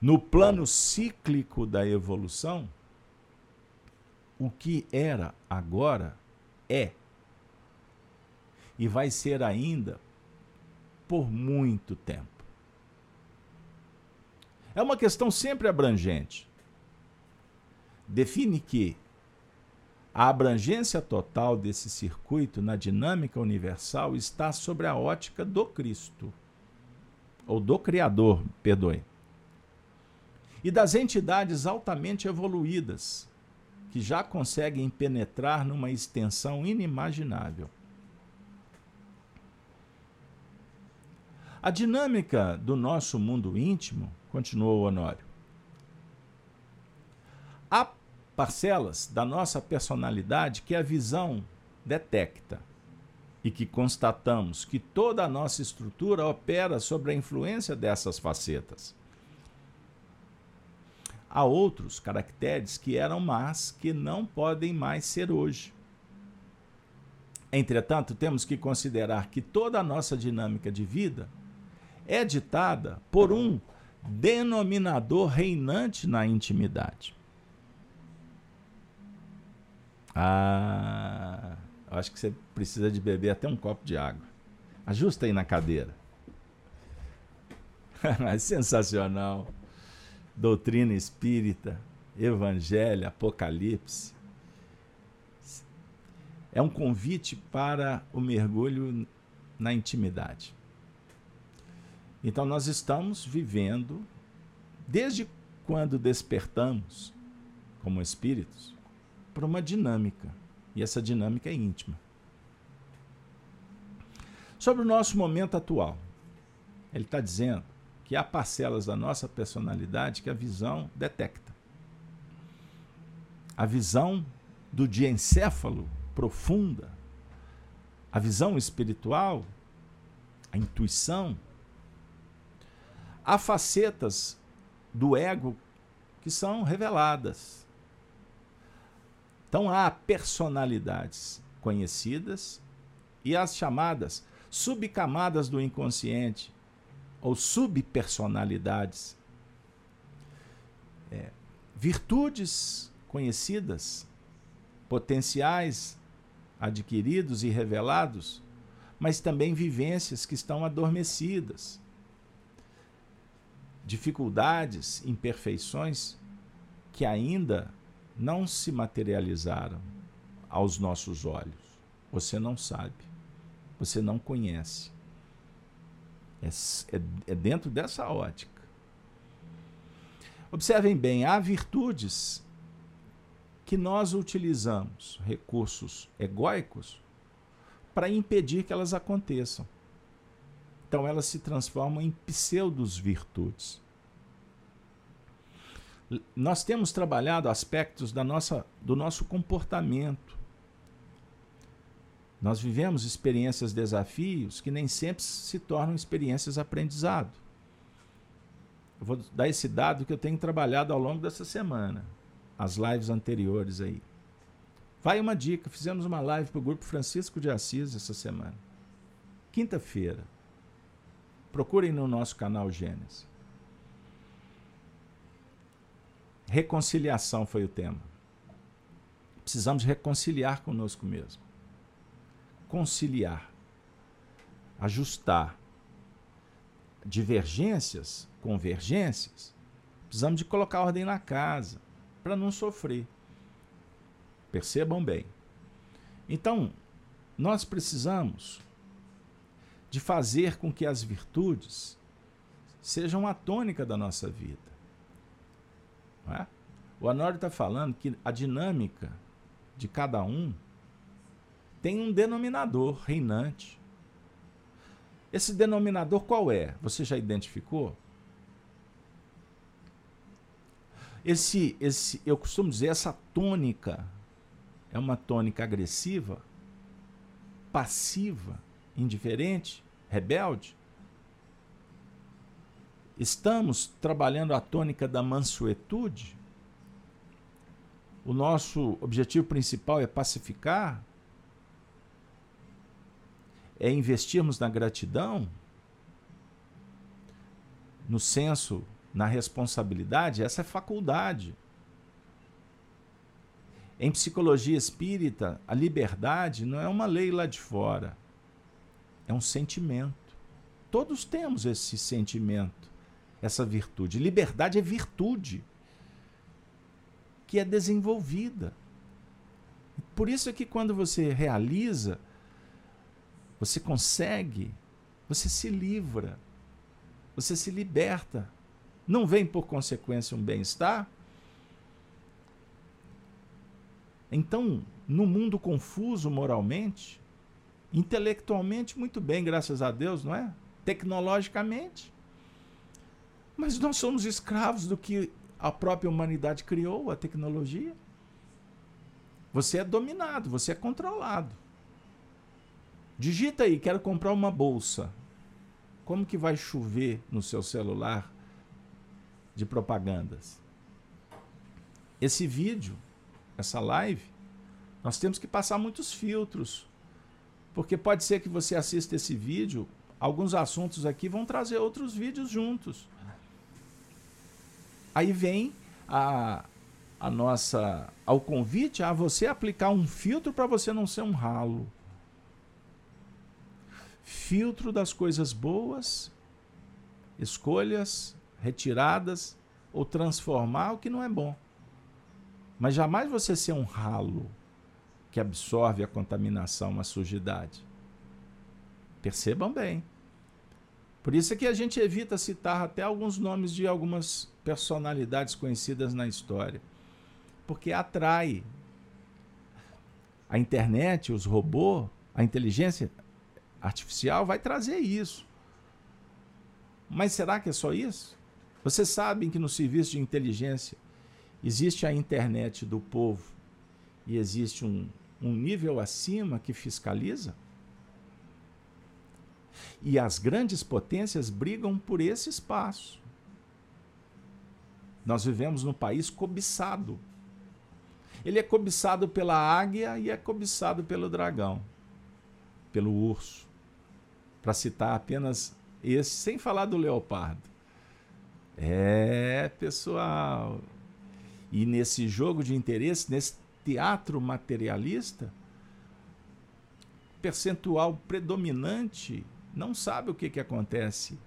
No plano cíclico da evolução, o que era agora é. E vai ser ainda por muito tempo. É uma questão sempre abrangente. Define que a abrangência total desse circuito na dinâmica universal está sobre a ótica do Cristo, ou do Criador, perdoe, e das entidades altamente evoluídas, que já conseguem penetrar numa extensão inimaginável. A dinâmica do nosso mundo íntimo, continuou Honório, há parcelas da nossa personalidade que a visão detecta e que constatamos que toda a nossa estrutura opera sobre a influência dessas facetas há outros caracteres que eram más que não podem mais ser hoje. Entretanto, temos que considerar que toda a nossa dinâmica de vida é ditada por um denominador reinante na intimidade. Ah, acho que você precisa de beber até um copo de água. Ajusta aí na cadeira. sensacional doutrina espírita, evangelho, apocalipse. É um convite para o mergulho na intimidade. Então, nós estamos vivendo, desde quando despertamos como espíritos, para uma dinâmica. E essa dinâmica é íntima. Sobre o nosso momento atual, ele está dizendo que há parcelas da nossa personalidade que a visão detecta. A visão do diencéfalo profunda, a visão espiritual, a intuição. Há facetas do ego que são reveladas. Então há personalidades conhecidas e as chamadas subcamadas do inconsciente, ou subpersonalidades. É, virtudes conhecidas, potenciais adquiridos e revelados, mas também vivências que estão adormecidas. Dificuldades, imperfeições que ainda não se materializaram aos nossos olhos. Você não sabe, você não conhece. É, é, é dentro dessa ótica. Observem bem, há virtudes que nós utilizamos, recursos egóicos, para impedir que elas aconteçam. Então elas se transformam em pseudos virtudes. Nós temos trabalhado aspectos da nossa, do nosso comportamento nós vivemos experiências, desafios que nem sempre se tornam experiências aprendizado. Eu vou dar esse dado que eu tenho trabalhado ao longo dessa semana, as lives anteriores aí. Vai uma dica, fizemos uma live para o grupo Francisco de Assis essa semana. Quinta-feira. Procurem no nosso canal Gênesis. Reconciliação foi o tema. Precisamos reconciliar conosco mesmo. Conciliar. Ajustar. Divergências, convergências. Precisamos de colocar ordem na casa para não sofrer. Percebam bem. Então, nós precisamos de fazer com que as virtudes sejam a tônica da nossa vida. É? O Honório está falando que a dinâmica de cada um tem um denominador reinante. Esse denominador qual é? Você já identificou? Esse, esse, eu costumo dizer, essa tônica é uma tônica agressiva, passiva, indiferente, rebelde? Estamos trabalhando a tônica da mansuetude? O nosso objetivo principal é pacificar? É investirmos na gratidão? No senso, na responsabilidade? Essa é faculdade. Em psicologia espírita, a liberdade não é uma lei lá de fora, é um sentimento. Todos temos esse sentimento essa virtude. Liberdade é virtude que é desenvolvida. Por isso é que quando você realiza, você consegue, você se livra, você se liberta. Não vem por consequência um bem-estar? Então, no mundo confuso moralmente, intelectualmente, muito bem, graças a Deus, não é? Tecnologicamente, mas nós somos escravos do que a própria humanidade criou, a tecnologia. Você é dominado, você é controlado. Digita aí, quero comprar uma bolsa. Como que vai chover no seu celular de propagandas? Esse vídeo, essa live, nós temos que passar muitos filtros. Porque pode ser que você assista esse vídeo, alguns assuntos aqui vão trazer outros vídeos juntos. Aí vem a, a nossa ao convite a você aplicar um filtro para você não ser um ralo. Filtro das coisas boas, escolhas retiradas ou transformar o que não é bom. Mas jamais você ser um ralo que absorve a contaminação, a sujidade. Percebam bem. Por isso é que a gente evita citar até alguns nomes de algumas personalidades conhecidas na história, porque atrai. A internet, os robôs, a inteligência artificial vai trazer isso. Mas será que é só isso? Vocês sabem que no serviço de inteligência existe a internet do povo e existe um, um nível acima que fiscaliza? E as grandes potências brigam por esse espaço. Nós vivemos num país cobiçado. Ele é cobiçado pela águia e é cobiçado pelo dragão, pelo urso. Para citar apenas esse, sem falar do leopardo. É, pessoal. E nesse jogo de interesse, nesse teatro materialista, percentual predominante não sabe o que, que acontece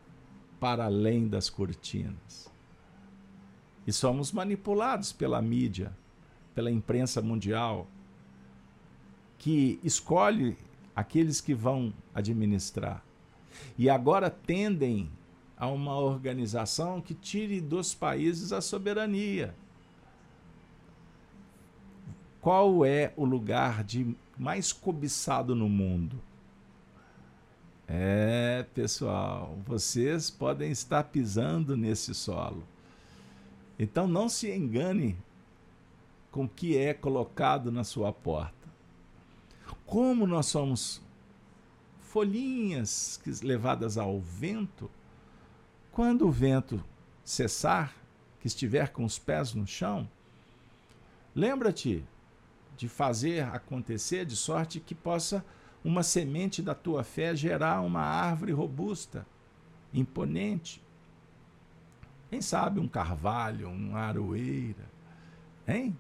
para além das cortinas. E somos manipulados pela mídia, pela imprensa mundial, que escolhe aqueles que vão administrar. E agora tendem a uma organização que tire dos países a soberania. Qual é o lugar de mais cobiçado no mundo? É, pessoal, vocês podem estar pisando nesse solo. Então não se engane com o que é colocado na sua porta. Como nós somos folhinhas levadas ao vento, quando o vento cessar, que estiver com os pés no chão, lembra-te de fazer acontecer de sorte que possa uma semente da tua fé gerar uma árvore robusta, imponente. Quem sabe um carvalho, uma aroeira. Hein?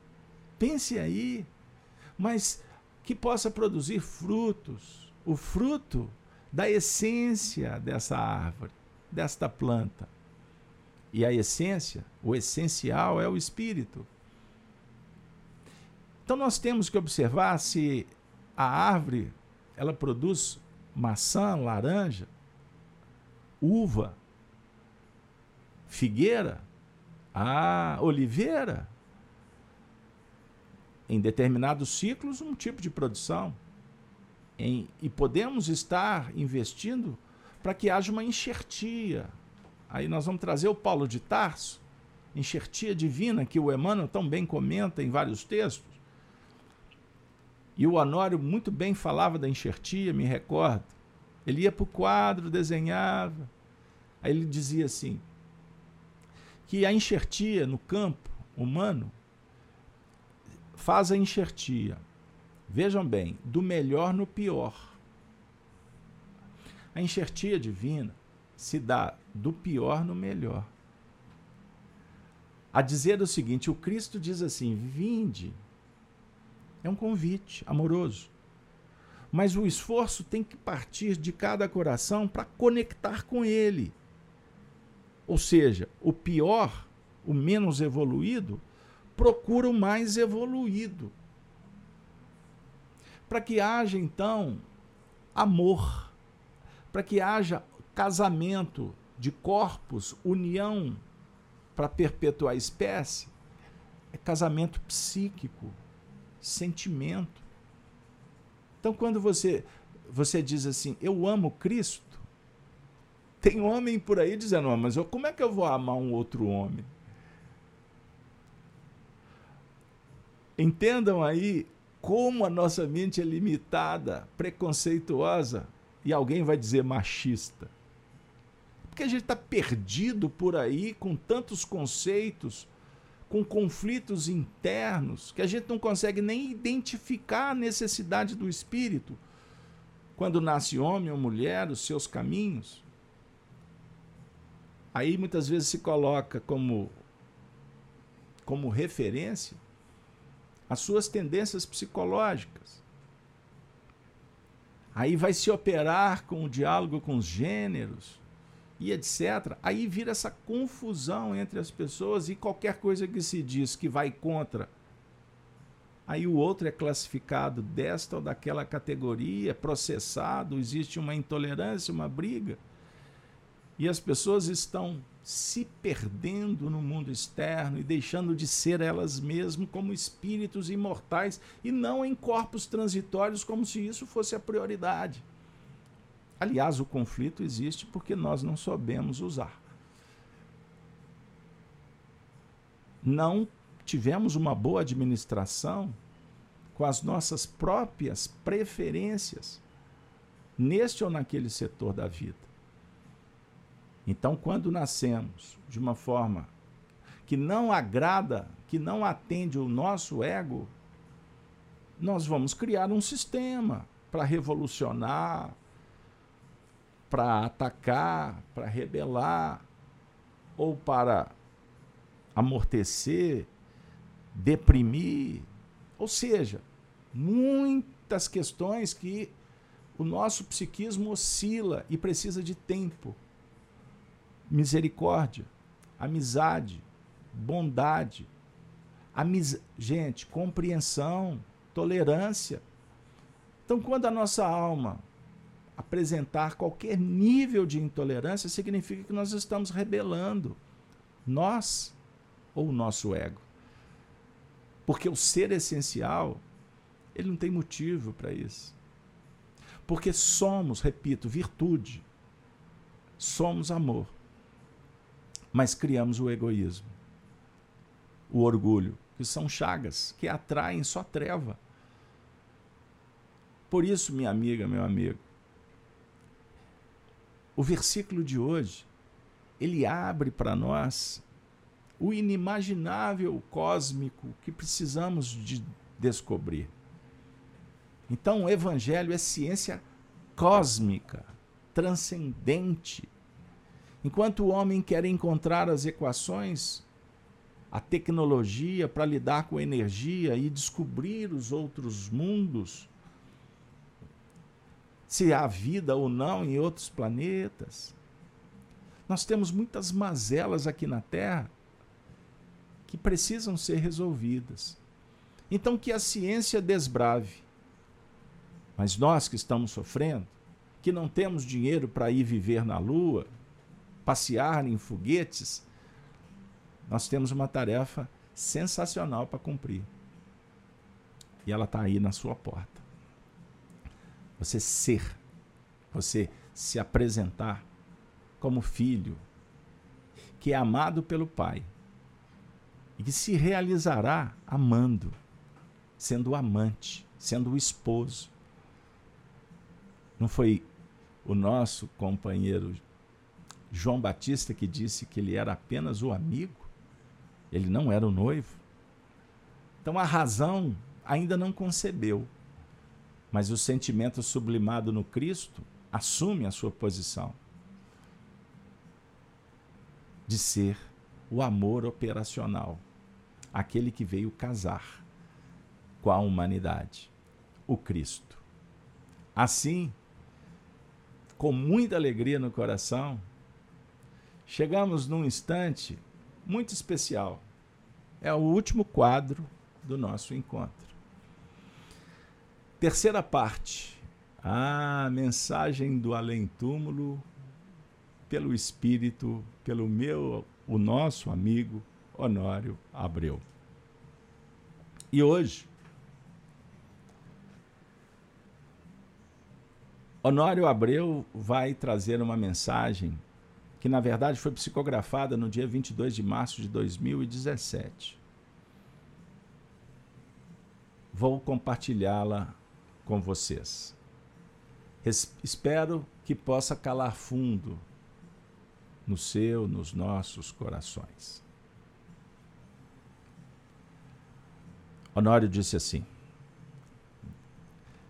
Pense aí. Mas que possa produzir frutos. O fruto da essência dessa árvore, desta planta. E a essência, o essencial é o espírito. Então nós temos que observar se a árvore ela produz maçã, laranja, uva, figueira, a oliveira. Em determinados ciclos, um tipo de produção. Em, e podemos estar investindo para que haja uma enxertia. Aí nós vamos trazer o Paulo de Tarso, enxertia divina, que o Emmanuel tão bem comenta em vários textos. E o Honório muito bem falava da enxertia, me recordo. Ele ia para o quadro, desenhava. Aí ele dizia assim: que a enxertia no campo humano faz a enxertia. Vejam bem, do melhor no pior. A enxertia divina se dá do pior no melhor. A dizer o seguinte: o Cristo diz assim: vinde. É um convite amoroso. Mas o esforço tem que partir de cada coração para conectar com ele. Ou seja, o pior, o menos evoluído, procura o mais evoluído. Para que haja, então, amor, para que haja casamento de corpos, união para perpetuar a espécie, é casamento psíquico, sentimento. Então, quando você, você diz assim, eu amo Cristo, tem homem por aí dizendo, mas eu, como é que eu vou amar um outro homem? Entendam aí como a nossa mente é limitada, preconceituosa, e alguém vai dizer machista. Porque a gente está perdido por aí com tantos conceitos, com conflitos internos que a gente não consegue nem identificar a necessidade do espírito quando nasce homem ou mulher, os seus caminhos. Aí muitas vezes se coloca como como referência as suas tendências psicológicas. Aí vai se operar com o diálogo com os gêneros e etc. Aí vira essa confusão entre as pessoas e qualquer coisa que se diz que vai contra. Aí o outro é classificado desta ou daquela categoria, processado, existe uma intolerância, uma briga. E as pessoas estão se perdendo no mundo externo e deixando de ser elas mesmas como espíritos imortais e não em corpos transitórios como se isso fosse a prioridade. Aliás, o conflito existe porque nós não soubemos usar. Não tivemos uma boa administração com as nossas próprias preferências neste ou naquele setor da vida. Então, quando nascemos de uma forma que não agrada, que não atende o nosso ego, nós vamos criar um sistema para revolucionar, para atacar, para rebelar, ou para amortecer, deprimir. Ou seja, muitas questões que o nosso psiquismo oscila e precisa de tempo. Misericórdia, amizade, bondade, amiz... gente, compreensão, tolerância. Então, quando a nossa alma apresentar qualquer nível de intolerância, significa que nós estamos rebelando. Nós ou o nosso ego. Porque o ser essencial, ele não tem motivo para isso. Porque somos, repito, virtude. Somos amor. Mas criamos o egoísmo, o orgulho, que são chagas que atraem só treva. Por isso, minha amiga, meu amigo, o versículo de hoje, ele abre para nós o inimaginável cósmico que precisamos de descobrir. Então, o evangelho é ciência cósmica, transcendente. Enquanto o homem quer encontrar as equações a tecnologia para lidar com energia e descobrir os outros mundos, se há vida ou não em outros planetas. Nós temos muitas mazelas aqui na Terra que precisam ser resolvidas. Então, que a ciência desbrave. Mas nós que estamos sofrendo, que não temos dinheiro para ir viver na Lua, passear em foguetes, nós temos uma tarefa sensacional para cumprir. E ela está aí na sua porta. Você ser, você se apresentar como filho, que é amado pelo Pai e que se realizará amando, sendo o amante, sendo o esposo. Não foi o nosso companheiro João Batista que disse que ele era apenas o amigo? Ele não era o noivo. Então a razão ainda não concebeu, mas o sentimento sublimado no Cristo assume a sua posição de ser o amor operacional, aquele que veio casar com a humanidade, o Cristo. Assim, com muita alegria no coração, chegamos num instante muito especial. É o último quadro do nosso encontro. Terceira parte. A mensagem do além-túmulo pelo Espírito, pelo meu, o nosso amigo Honório Abreu. E hoje, Honório Abreu vai trazer uma mensagem que na verdade foi psicografada no dia 22 de março de 2017. Vou compartilhá-la com vocês. espero que possa calar fundo no seu, nos nossos corações. Honório disse assim: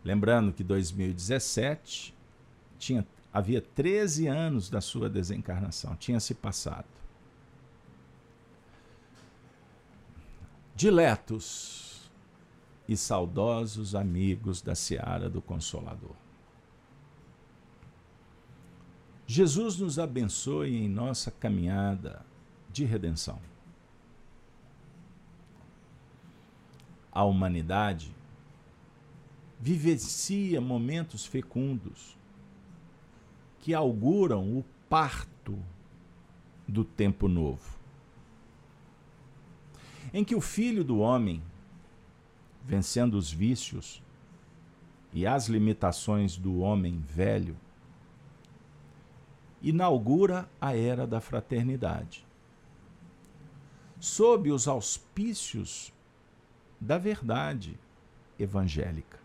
Lembrando que 2017 tinha havia 13 anos da sua desencarnação, tinha se passado. Diletos e saudosos amigos da seara do Consolador. Jesus nos abençoe em nossa caminhada de redenção. A humanidade vivencia momentos fecundos que auguram o parto do tempo novo. Em que o filho do homem, vencendo os vícios e as limitações do homem velho, inaugura a era da fraternidade. Sob os auspícios da verdade evangélica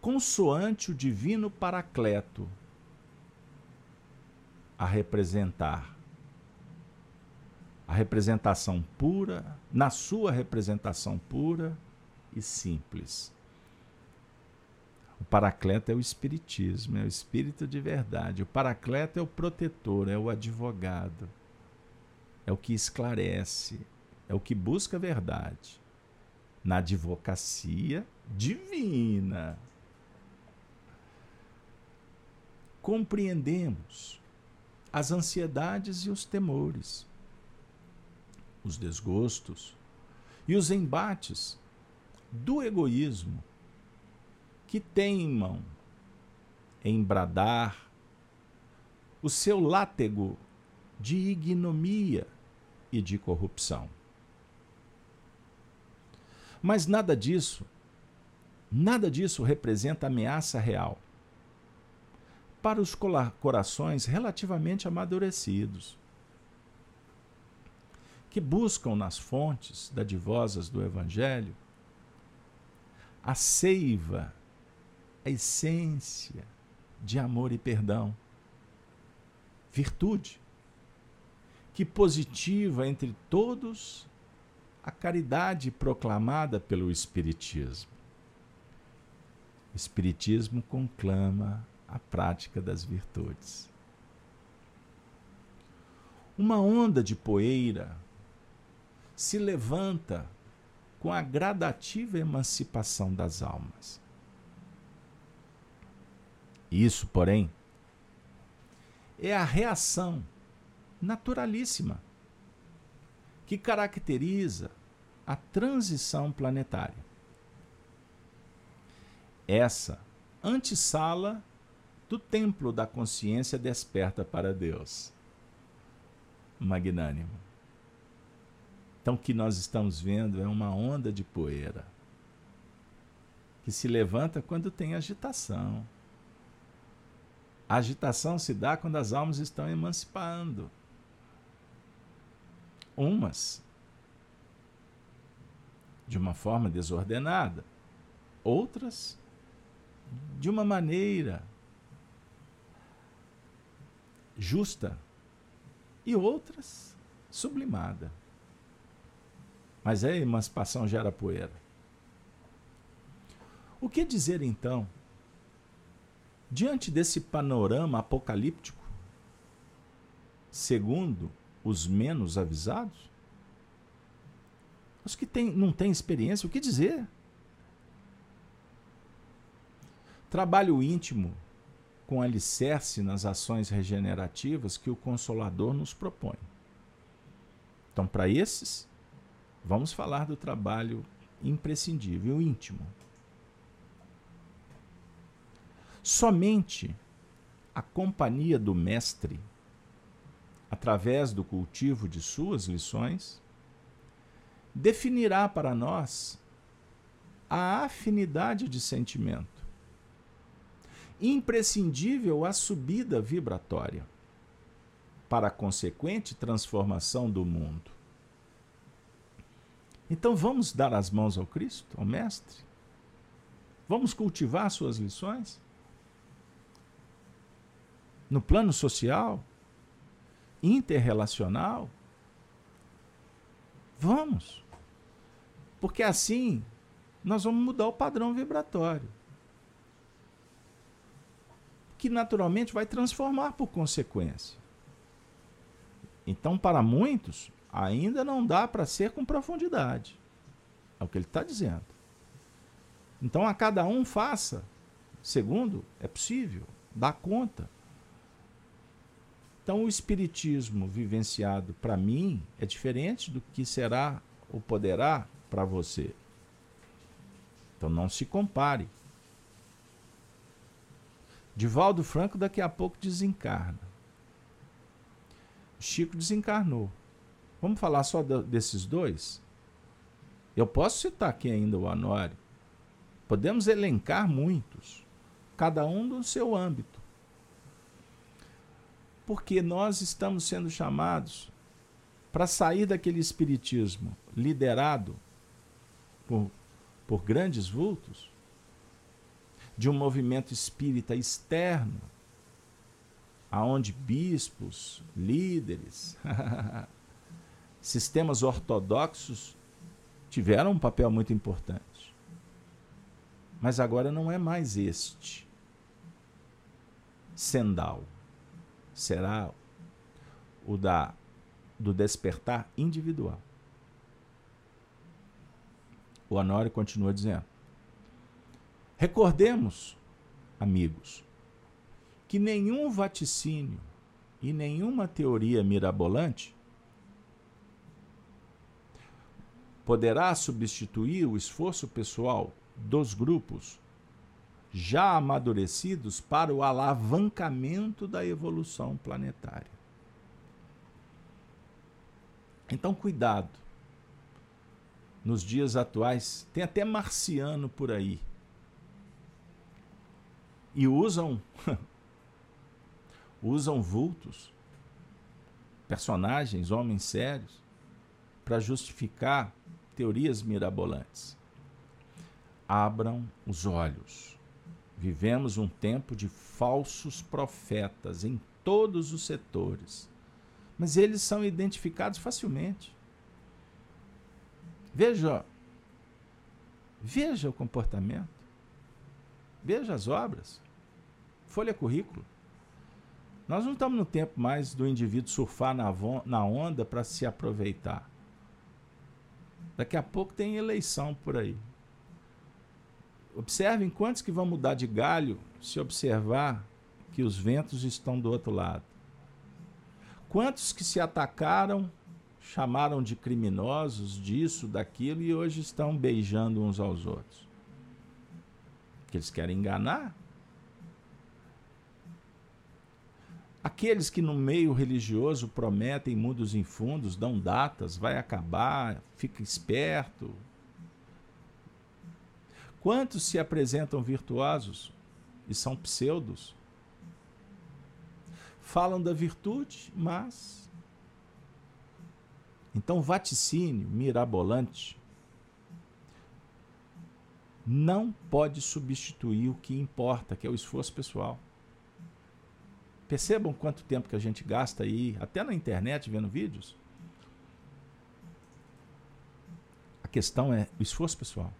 consoante o divino Paracleto a representar a representação pura, na sua representação pura e simples. O Paracleto é o Espiritismo, é o Espírito de verdade. O Paracleto é o protetor, é o advogado, é o que esclarece, é o que busca a verdade. Na advocacia divina, compreendemos as ansiedades e os temores, os desgostos e os embates do egoísmo que teimam em bradar o seu látego de ignomia e de corrupção. Mas nada disso, nada disso representa ameaça real para os corações relativamente amadurecidos, que buscam nas fontes dadivosas do Evangelho a seiva, a essência de amor e perdão, virtude, que positiva entre todos a caridade proclamada pelo Espiritismo. O Espiritismo conclama a prática das virtudes. uma onda de poeira se levanta com a gradativa emancipação das almas. Isso, porém, é a reação naturalíssima que caracteriza a transição planetária. Essa antessala do templo da consciência desperta para Deus. Magnânimo. Então, o que nós estamos vendo é uma onda de poeira que se levanta quando tem agitação. A agitação se dá quando as almas estão emancipando. Umas de uma forma desordenada, outras de uma maneira justa e outras sublimada. Mas a emancipação gera poeira. O que dizer então, diante desse panorama apocalíptico, segundo os menos avisados? Os que tem, não têm experiência, o que dizer? Trabalho íntimo com alicerce nas ações regenerativas que o Consolador nos propõe. Então, para esses, vamos falar do trabalho imprescindível, íntimo. Somente a companhia do Mestre, através do cultivo de suas lições, definirá para nós a afinidade de sentimento, imprescindível a subida vibratória para a consequente transformação do mundo. Então vamos dar as mãos ao Cristo, ao Mestre? Vamos cultivar suas lições? No plano social, interrelacional, Vamos. Porque assim nós vamos mudar o padrão vibratório. Que naturalmente vai transformar por consequência. Então, para muitos, ainda não dá para ser com profundidade. É o que ele está dizendo. Então, a cada um faça, segundo, é possível, dá conta. Então, o espiritismo vivenciado para mim é diferente do que será ou poderá para você. Então, não se compare. Divaldo Franco daqui a pouco desencarna. Chico desencarnou. Vamos falar só desses dois? Eu posso citar aqui ainda o Honório. Podemos elencar muitos, cada um no seu âmbito porque nós estamos sendo chamados para sair daquele espiritismo liderado por, por grandes vultos, de um movimento espírita externo, aonde bispos, líderes, sistemas ortodoxos tiveram um papel muito importante. Mas agora não é mais este sendal será o da do despertar individual. O Honório continua dizendo: Recordemos, amigos, que nenhum vaticínio e nenhuma teoria mirabolante poderá substituir o esforço pessoal dos grupos já amadurecidos para o alavancamento da evolução planetária. Então, cuidado. Nos dias atuais, tem até marciano por aí. E usam usam vultos, personagens, homens sérios, para justificar teorias mirabolantes. Abram os olhos Vivemos um tempo de falsos profetas em todos os setores, mas eles são identificados facilmente. Veja, veja o comportamento, veja as obras, folha currículo. Nós não estamos no tempo mais do indivíduo surfar na, na onda para se aproveitar. Daqui a pouco tem eleição por aí. Observem quantos que vão mudar de galho se observar que os ventos estão do outro lado. Quantos que se atacaram, chamaram de criminosos, disso, daquilo, e hoje estão beijando uns aos outros? Que eles querem enganar? Aqueles que no meio religioso prometem mundos infundos, dão datas, vai acabar, fica esperto. Quantos se apresentam virtuosos e são pseudos? Falam da virtude, mas. Então, vaticínio mirabolante não pode substituir o que importa, que é o esforço pessoal. Percebam quanto tempo que a gente gasta aí, até na internet, vendo vídeos. A questão é o esforço pessoal.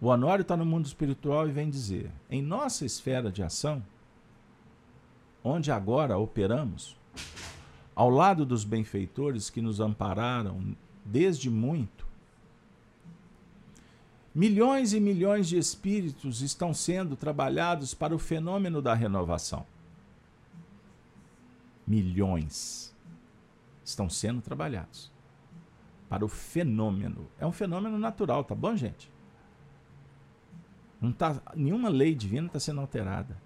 O Honório está no mundo espiritual e vem dizer: em nossa esfera de ação, onde agora operamos, ao lado dos benfeitores que nos ampararam desde muito, Milhões e milhões de espíritos estão sendo trabalhados para o fenômeno da renovação. Milhões estão sendo trabalhados para o fenômeno. É um fenômeno natural, tá bom, gente? Não tá, nenhuma lei divina está sendo alterada.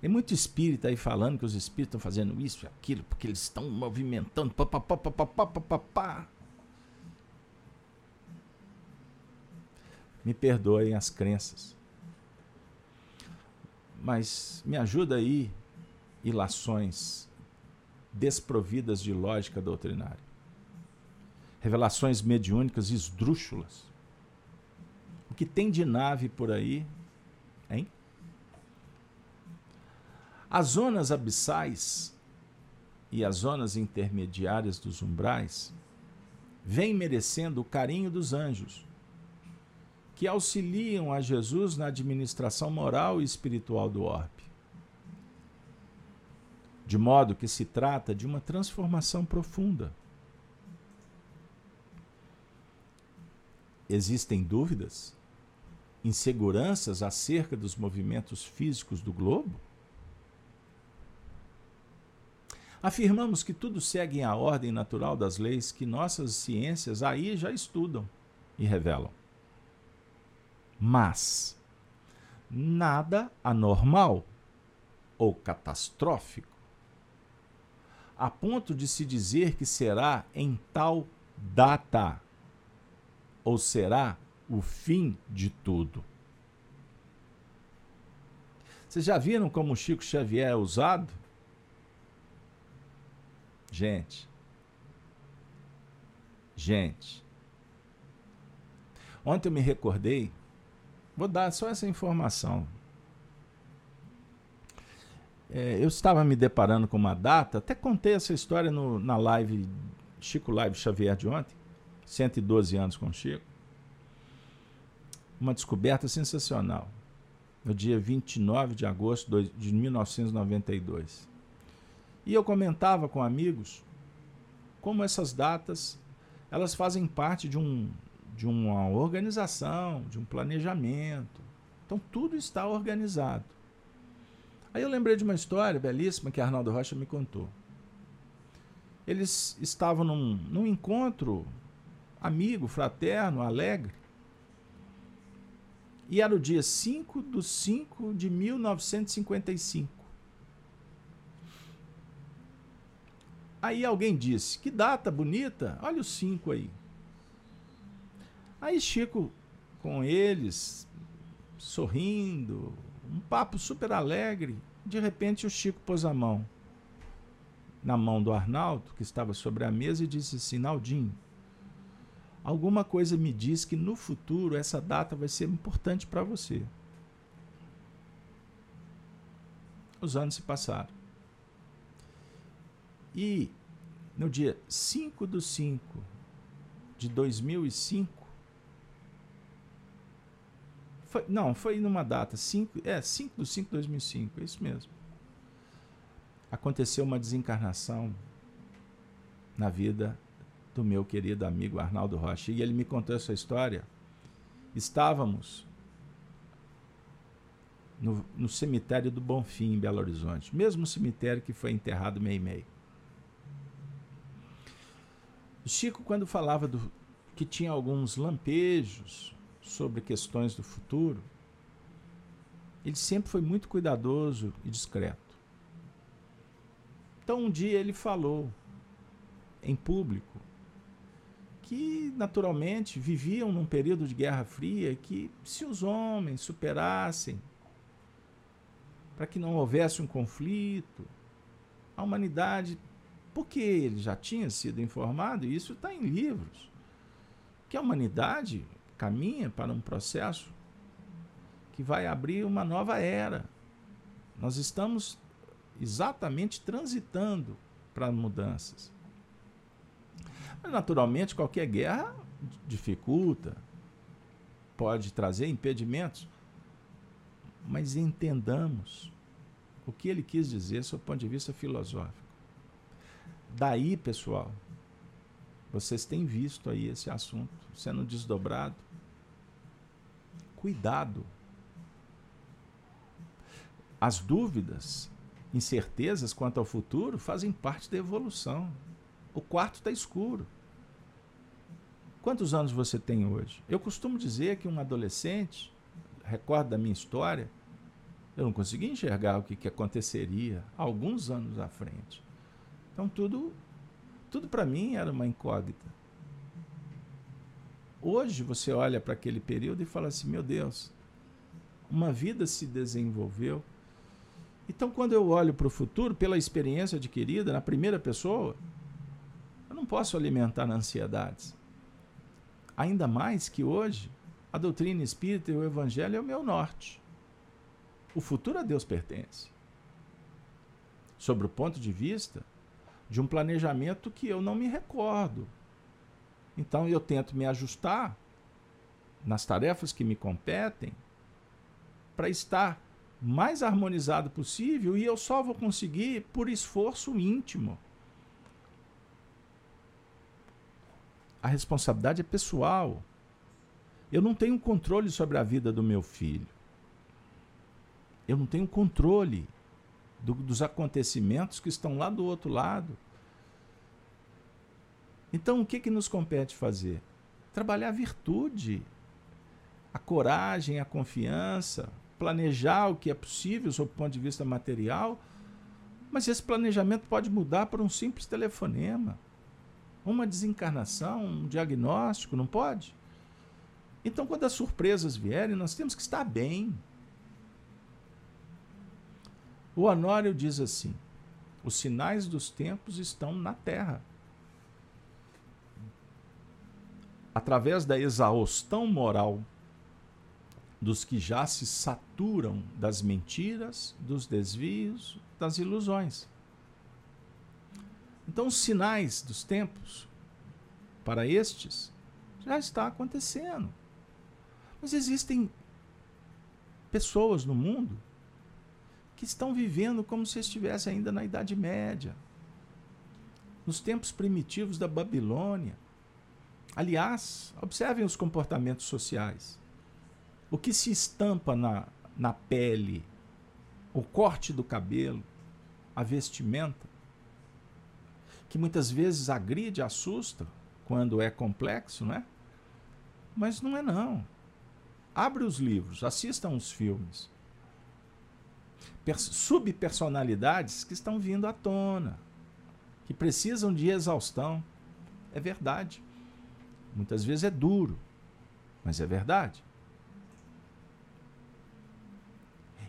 Tem muito espírita aí falando que os espíritos estão fazendo isso e aquilo, porque eles estão movimentando. Pá, pá, pá, me perdoem as crenças. Mas me ajuda aí, ilações desprovidas de lógica doutrinária. Revelações mediúnicas esdrúxulas. O que tem de nave por aí, hein? As zonas abissais e as zonas intermediárias dos umbrais vêm merecendo o carinho dos anjos que auxiliam a Jesus na administração moral e espiritual do orbe. De modo que se trata de uma transformação profunda. Existem dúvidas, inseguranças acerca dos movimentos físicos do globo? Afirmamos que tudo segue a ordem natural das leis que nossas ciências aí já estudam e revelam mas nada anormal ou catastrófico, a ponto de se dizer que será em tal data, ou será o fim de tudo. Vocês já viram como Chico Xavier é usado? Gente. Gente. Ontem eu me recordei Vou dar só essa informação. É, eu estava me deparando com uma data, até contei essa história no, na live, Chico Live Xavier de ontem, 112 anos com Chico. Uma descoberta sensacional, no dia 29 de agosto de 1992. E eu comentava com amigos como essas datas elas fazem parte de um, de uma organização, de um planejamento. Então tudo está organizado. Aí eu lembrei de uma história belíssima que Arnaldo Rocha me contou. Eles estavam num, num encontro amigo, fraterno, alegre. E era o dia 5 de 5 de 1955. Aí alguém disse: Que data bonita! Olha o 5 aí. Aí Chico com eles, sorrindo, um papo super alegre. De repente o Chico pôs a mão na mão do Arnaldo, que estava sobre a mesa, e disse assim: Naldinho, alguma coisa me diz que no futuro essa data vai ser importante para você. Os anos se passaram. E no dia 5 de 5 de 2005, Foi, não, foi numa data, 5, é, 5 de 5 de 2005, é isso mesmo. Aconteceu uma desencarnação na vida do meu querido amigo Arnaldo Rocha. E ele me contou essa história. Estávamos no, no cemitério do Bonfim, em Belo Horizonte. Mesmo cemitério que foi enterrado meio meio. O Chico, quando falava do, que tinha alguns lampejos sobre questões do futuro, ele sempre foi muito cuidadoso e discreto. Então um dia ele falou em público que naturalmente viviam num período de Guerra Fria que se os homens superassem para que não houvesse um conflito, a humanidade, porque ele já tinha sido informado, e isso está em livros, que a humanidade caminha para um processo que vai abrir uma nova era. Nós estamos exatamente transitando para mudanças. Mas, naturalmente, qualquer guerra dificulta, pode trazer impedimentos, mas entendamos o que ele quis dizer sob ponto de vista filosófico. Daí, pessoal, vocês têm visto aí esse assunto sendo desdobrado. Cuidado. As dúvidas, incertezas quanto ao futuro fazem parte da evolução. O quarto está escuro. Quantos anos você tem hoje? Eu costumo dizer que um adolescente, recordo da minha história, eu não conseguia enxergar o que, que aconteceria alguns anos à frente. Então tudo tudo para mim era uma incógnita. Hoje você olha para aquele período e fala assim: meu Deus, uma vida se desenvolveu. Então, quando eu olho para o futuro, pela experiência adquirida na primeira pessoa, eu não posso alimentar ansiedades. Ainda mais que hoje, a doutrina espírita e o evangelho é o meu norte. O futuro a Deus pertence. Sobre o ponto de vista de um planejamento que eu não me recordo. Então eu tento me ajustar nas tarefas que me competem para estar mais harmonizado possível e eu só vou conseguir por esforço íntimo. A responsabilidade é pessoal. Eu não tenho controle sobre a vida do meu filho. Eu não tenho controle do, dos acontecimentos que estão lá do outro lado. Então, o que, que nos compete fazer? Trabalhar a virtude, a coragem, a confiança, planejar o que é possível sob o ponto de vista material, mas esse planejamento pode mudar por um simples telefonema, uma desencarnação, um diagnóstico, não pode? Então, quando as surpresas vierem, nós temos que estar bem. O Honório diz assim: os sinais dos tempos estão na terra. Através da exaustão moral dos que já se saturam das mentiras, dos desvios, das ilusões. Então, os sinais dos tempos para estes já está acontecendo. Mas existem pessoas no mundo que estão vivendo como se estivesse ainda na Idade Média, nos tempos primitivos da Babilônia. Aliás, observem os comportamentos sociais. O que se estampa na, na pele, o corte do cabelo, a vestimenta, que muitas vezes agride, assusta quando é complexo, não é? Mas não é não. Abre os livros, assistam os filmes. Subpersonalidades que estão vindo à tona, que precisam de exaustão. É verdade. Muitas vezes é duro, mas é verdade.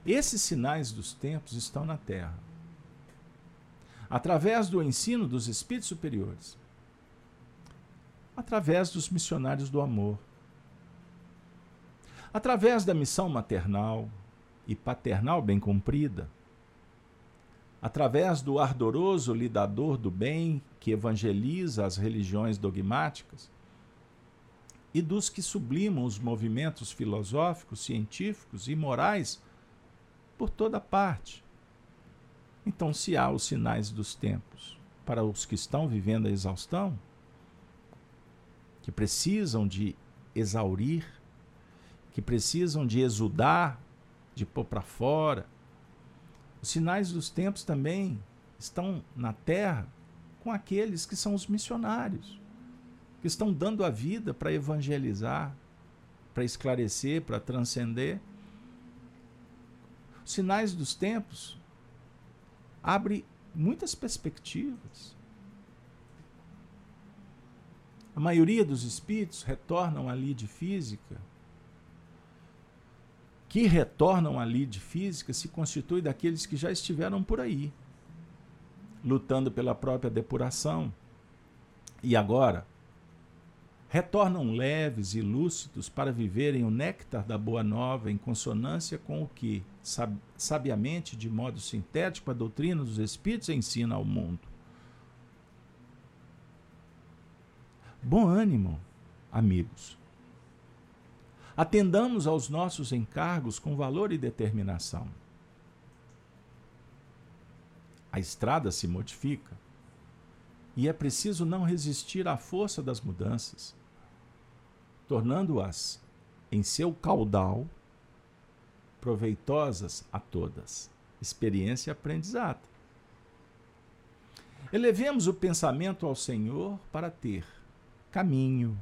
Esses sinais dos tempos estão na Terra. Através do ensino dos espíritos superiores, através dos missionários do amor, através da missão maternal e paternal bem cumprida, através do ardoroso lidador do bem que evangeliza as religiões dogmáticas, e dos que sublimam os movimentos filosóficos, científicos e morais por toda parte. Então, se há os sinais dos tempos para os que estão vivendo a exaustão, que precisam de exaurir, que precisam de exudar, de pôr para fora, os sinais dos tempos também estão na terra com aqueles que são os missionários, que estão dando a vida para evangelizar, para esclarecer, para transcender. Os sinais dos tempos abre muitas perspectivas. A maioria dos espíritos retornam à lide física. Que retornam à lide física se constitui daqueles que já estiveram por aí, lutando pela própria depuração. E agora retornam leves e lúcidos para viverem o néctar da boa nova em consonância com o que, sabiamente, de modo sintético, a doutrina dos Espíritos ensina ao mundo. Bom ânimo, amigos. Atendamos aos nossos encargos com valor e determinação. A estrada se modifica e é preciso não resistir à força das mudanças tornando-as em seu caudal proveitosas a todas. Experiência e aprendizado. Elevemos o pensamento ao Senhor para ter caminho.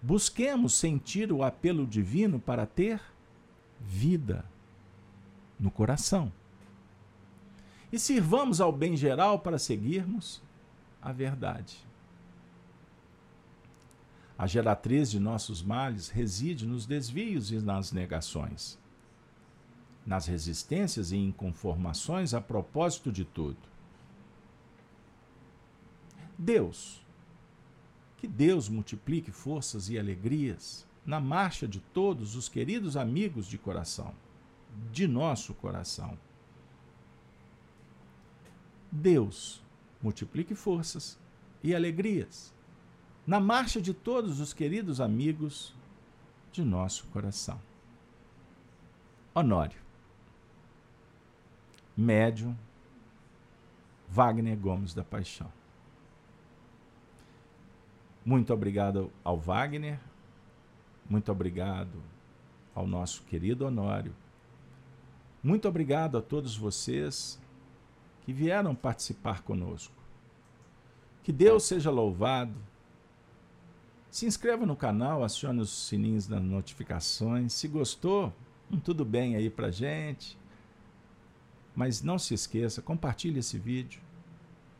Busquemos sentir o apelo divino para ter vida no coração. E sirvamos ao bem geral para seguirmos a verdade. A geratriz de nossos males reside nos desvios e nas negações, nas resistências e inconformações a propósito de tudo. Deus, que Deus multiplique forças e alegrias na marcha de todos os queridos amigos de coração, de nosso coração. Deus multiplique forças e alegrias na marcha de todos os queridos amigos de nosso coração. Honório, médium Wagner Gomes da Paixão. Muito obrigado ao Wagner, muito obrigado ao nosso querido Honório, muito obrigado a todos vocês que vieram participar conosco. Que Deus seja louvado se inscreva no canal, acione os sininhos das notificações. Se gostou, um tudo bem aí pra gente. Mas não se esqueça, compartilhe esse vídeo.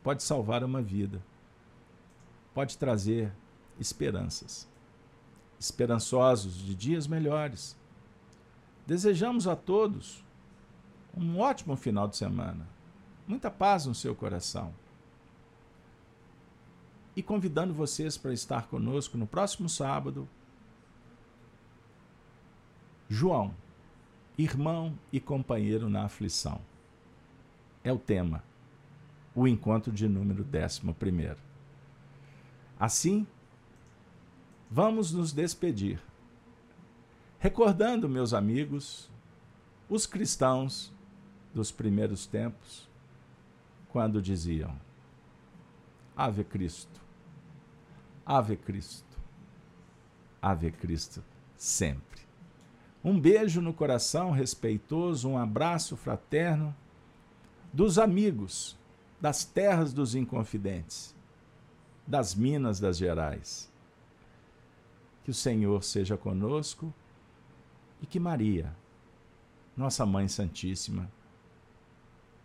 Pode salvar uma vida. Pode trazer esperanças. Esperançosos de dias melhores. Desejamos a todos um ótimo final de semana. Muita paz no seu coração e convidando vocês para estar conosco no próximo sábado. João, irmão e companheiro na aflição. É o tema. O encontro de número 11. Assim, vamos nos despedir. Recordando, meus amigos, os cristãos dos primeiros tempos, quando diziam: Ave Cristo, Ave Cristo. Ave Cristo sempre. Um beijo no coração respeitoso, um abraço fraterno dos amigos das terras dos inconfidentes, das Minas das Gerais. Que o Senhor seja conosco e que Maria, nossa Mãe Santíssima,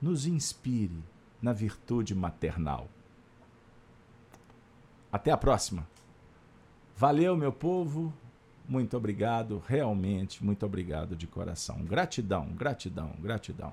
nos inspire na virtude maternal. Até a próxima. Valeu, meu povo. Muito obrigado, realmente, muito obrigado de coração. Gratidão, gratidão, gratidão.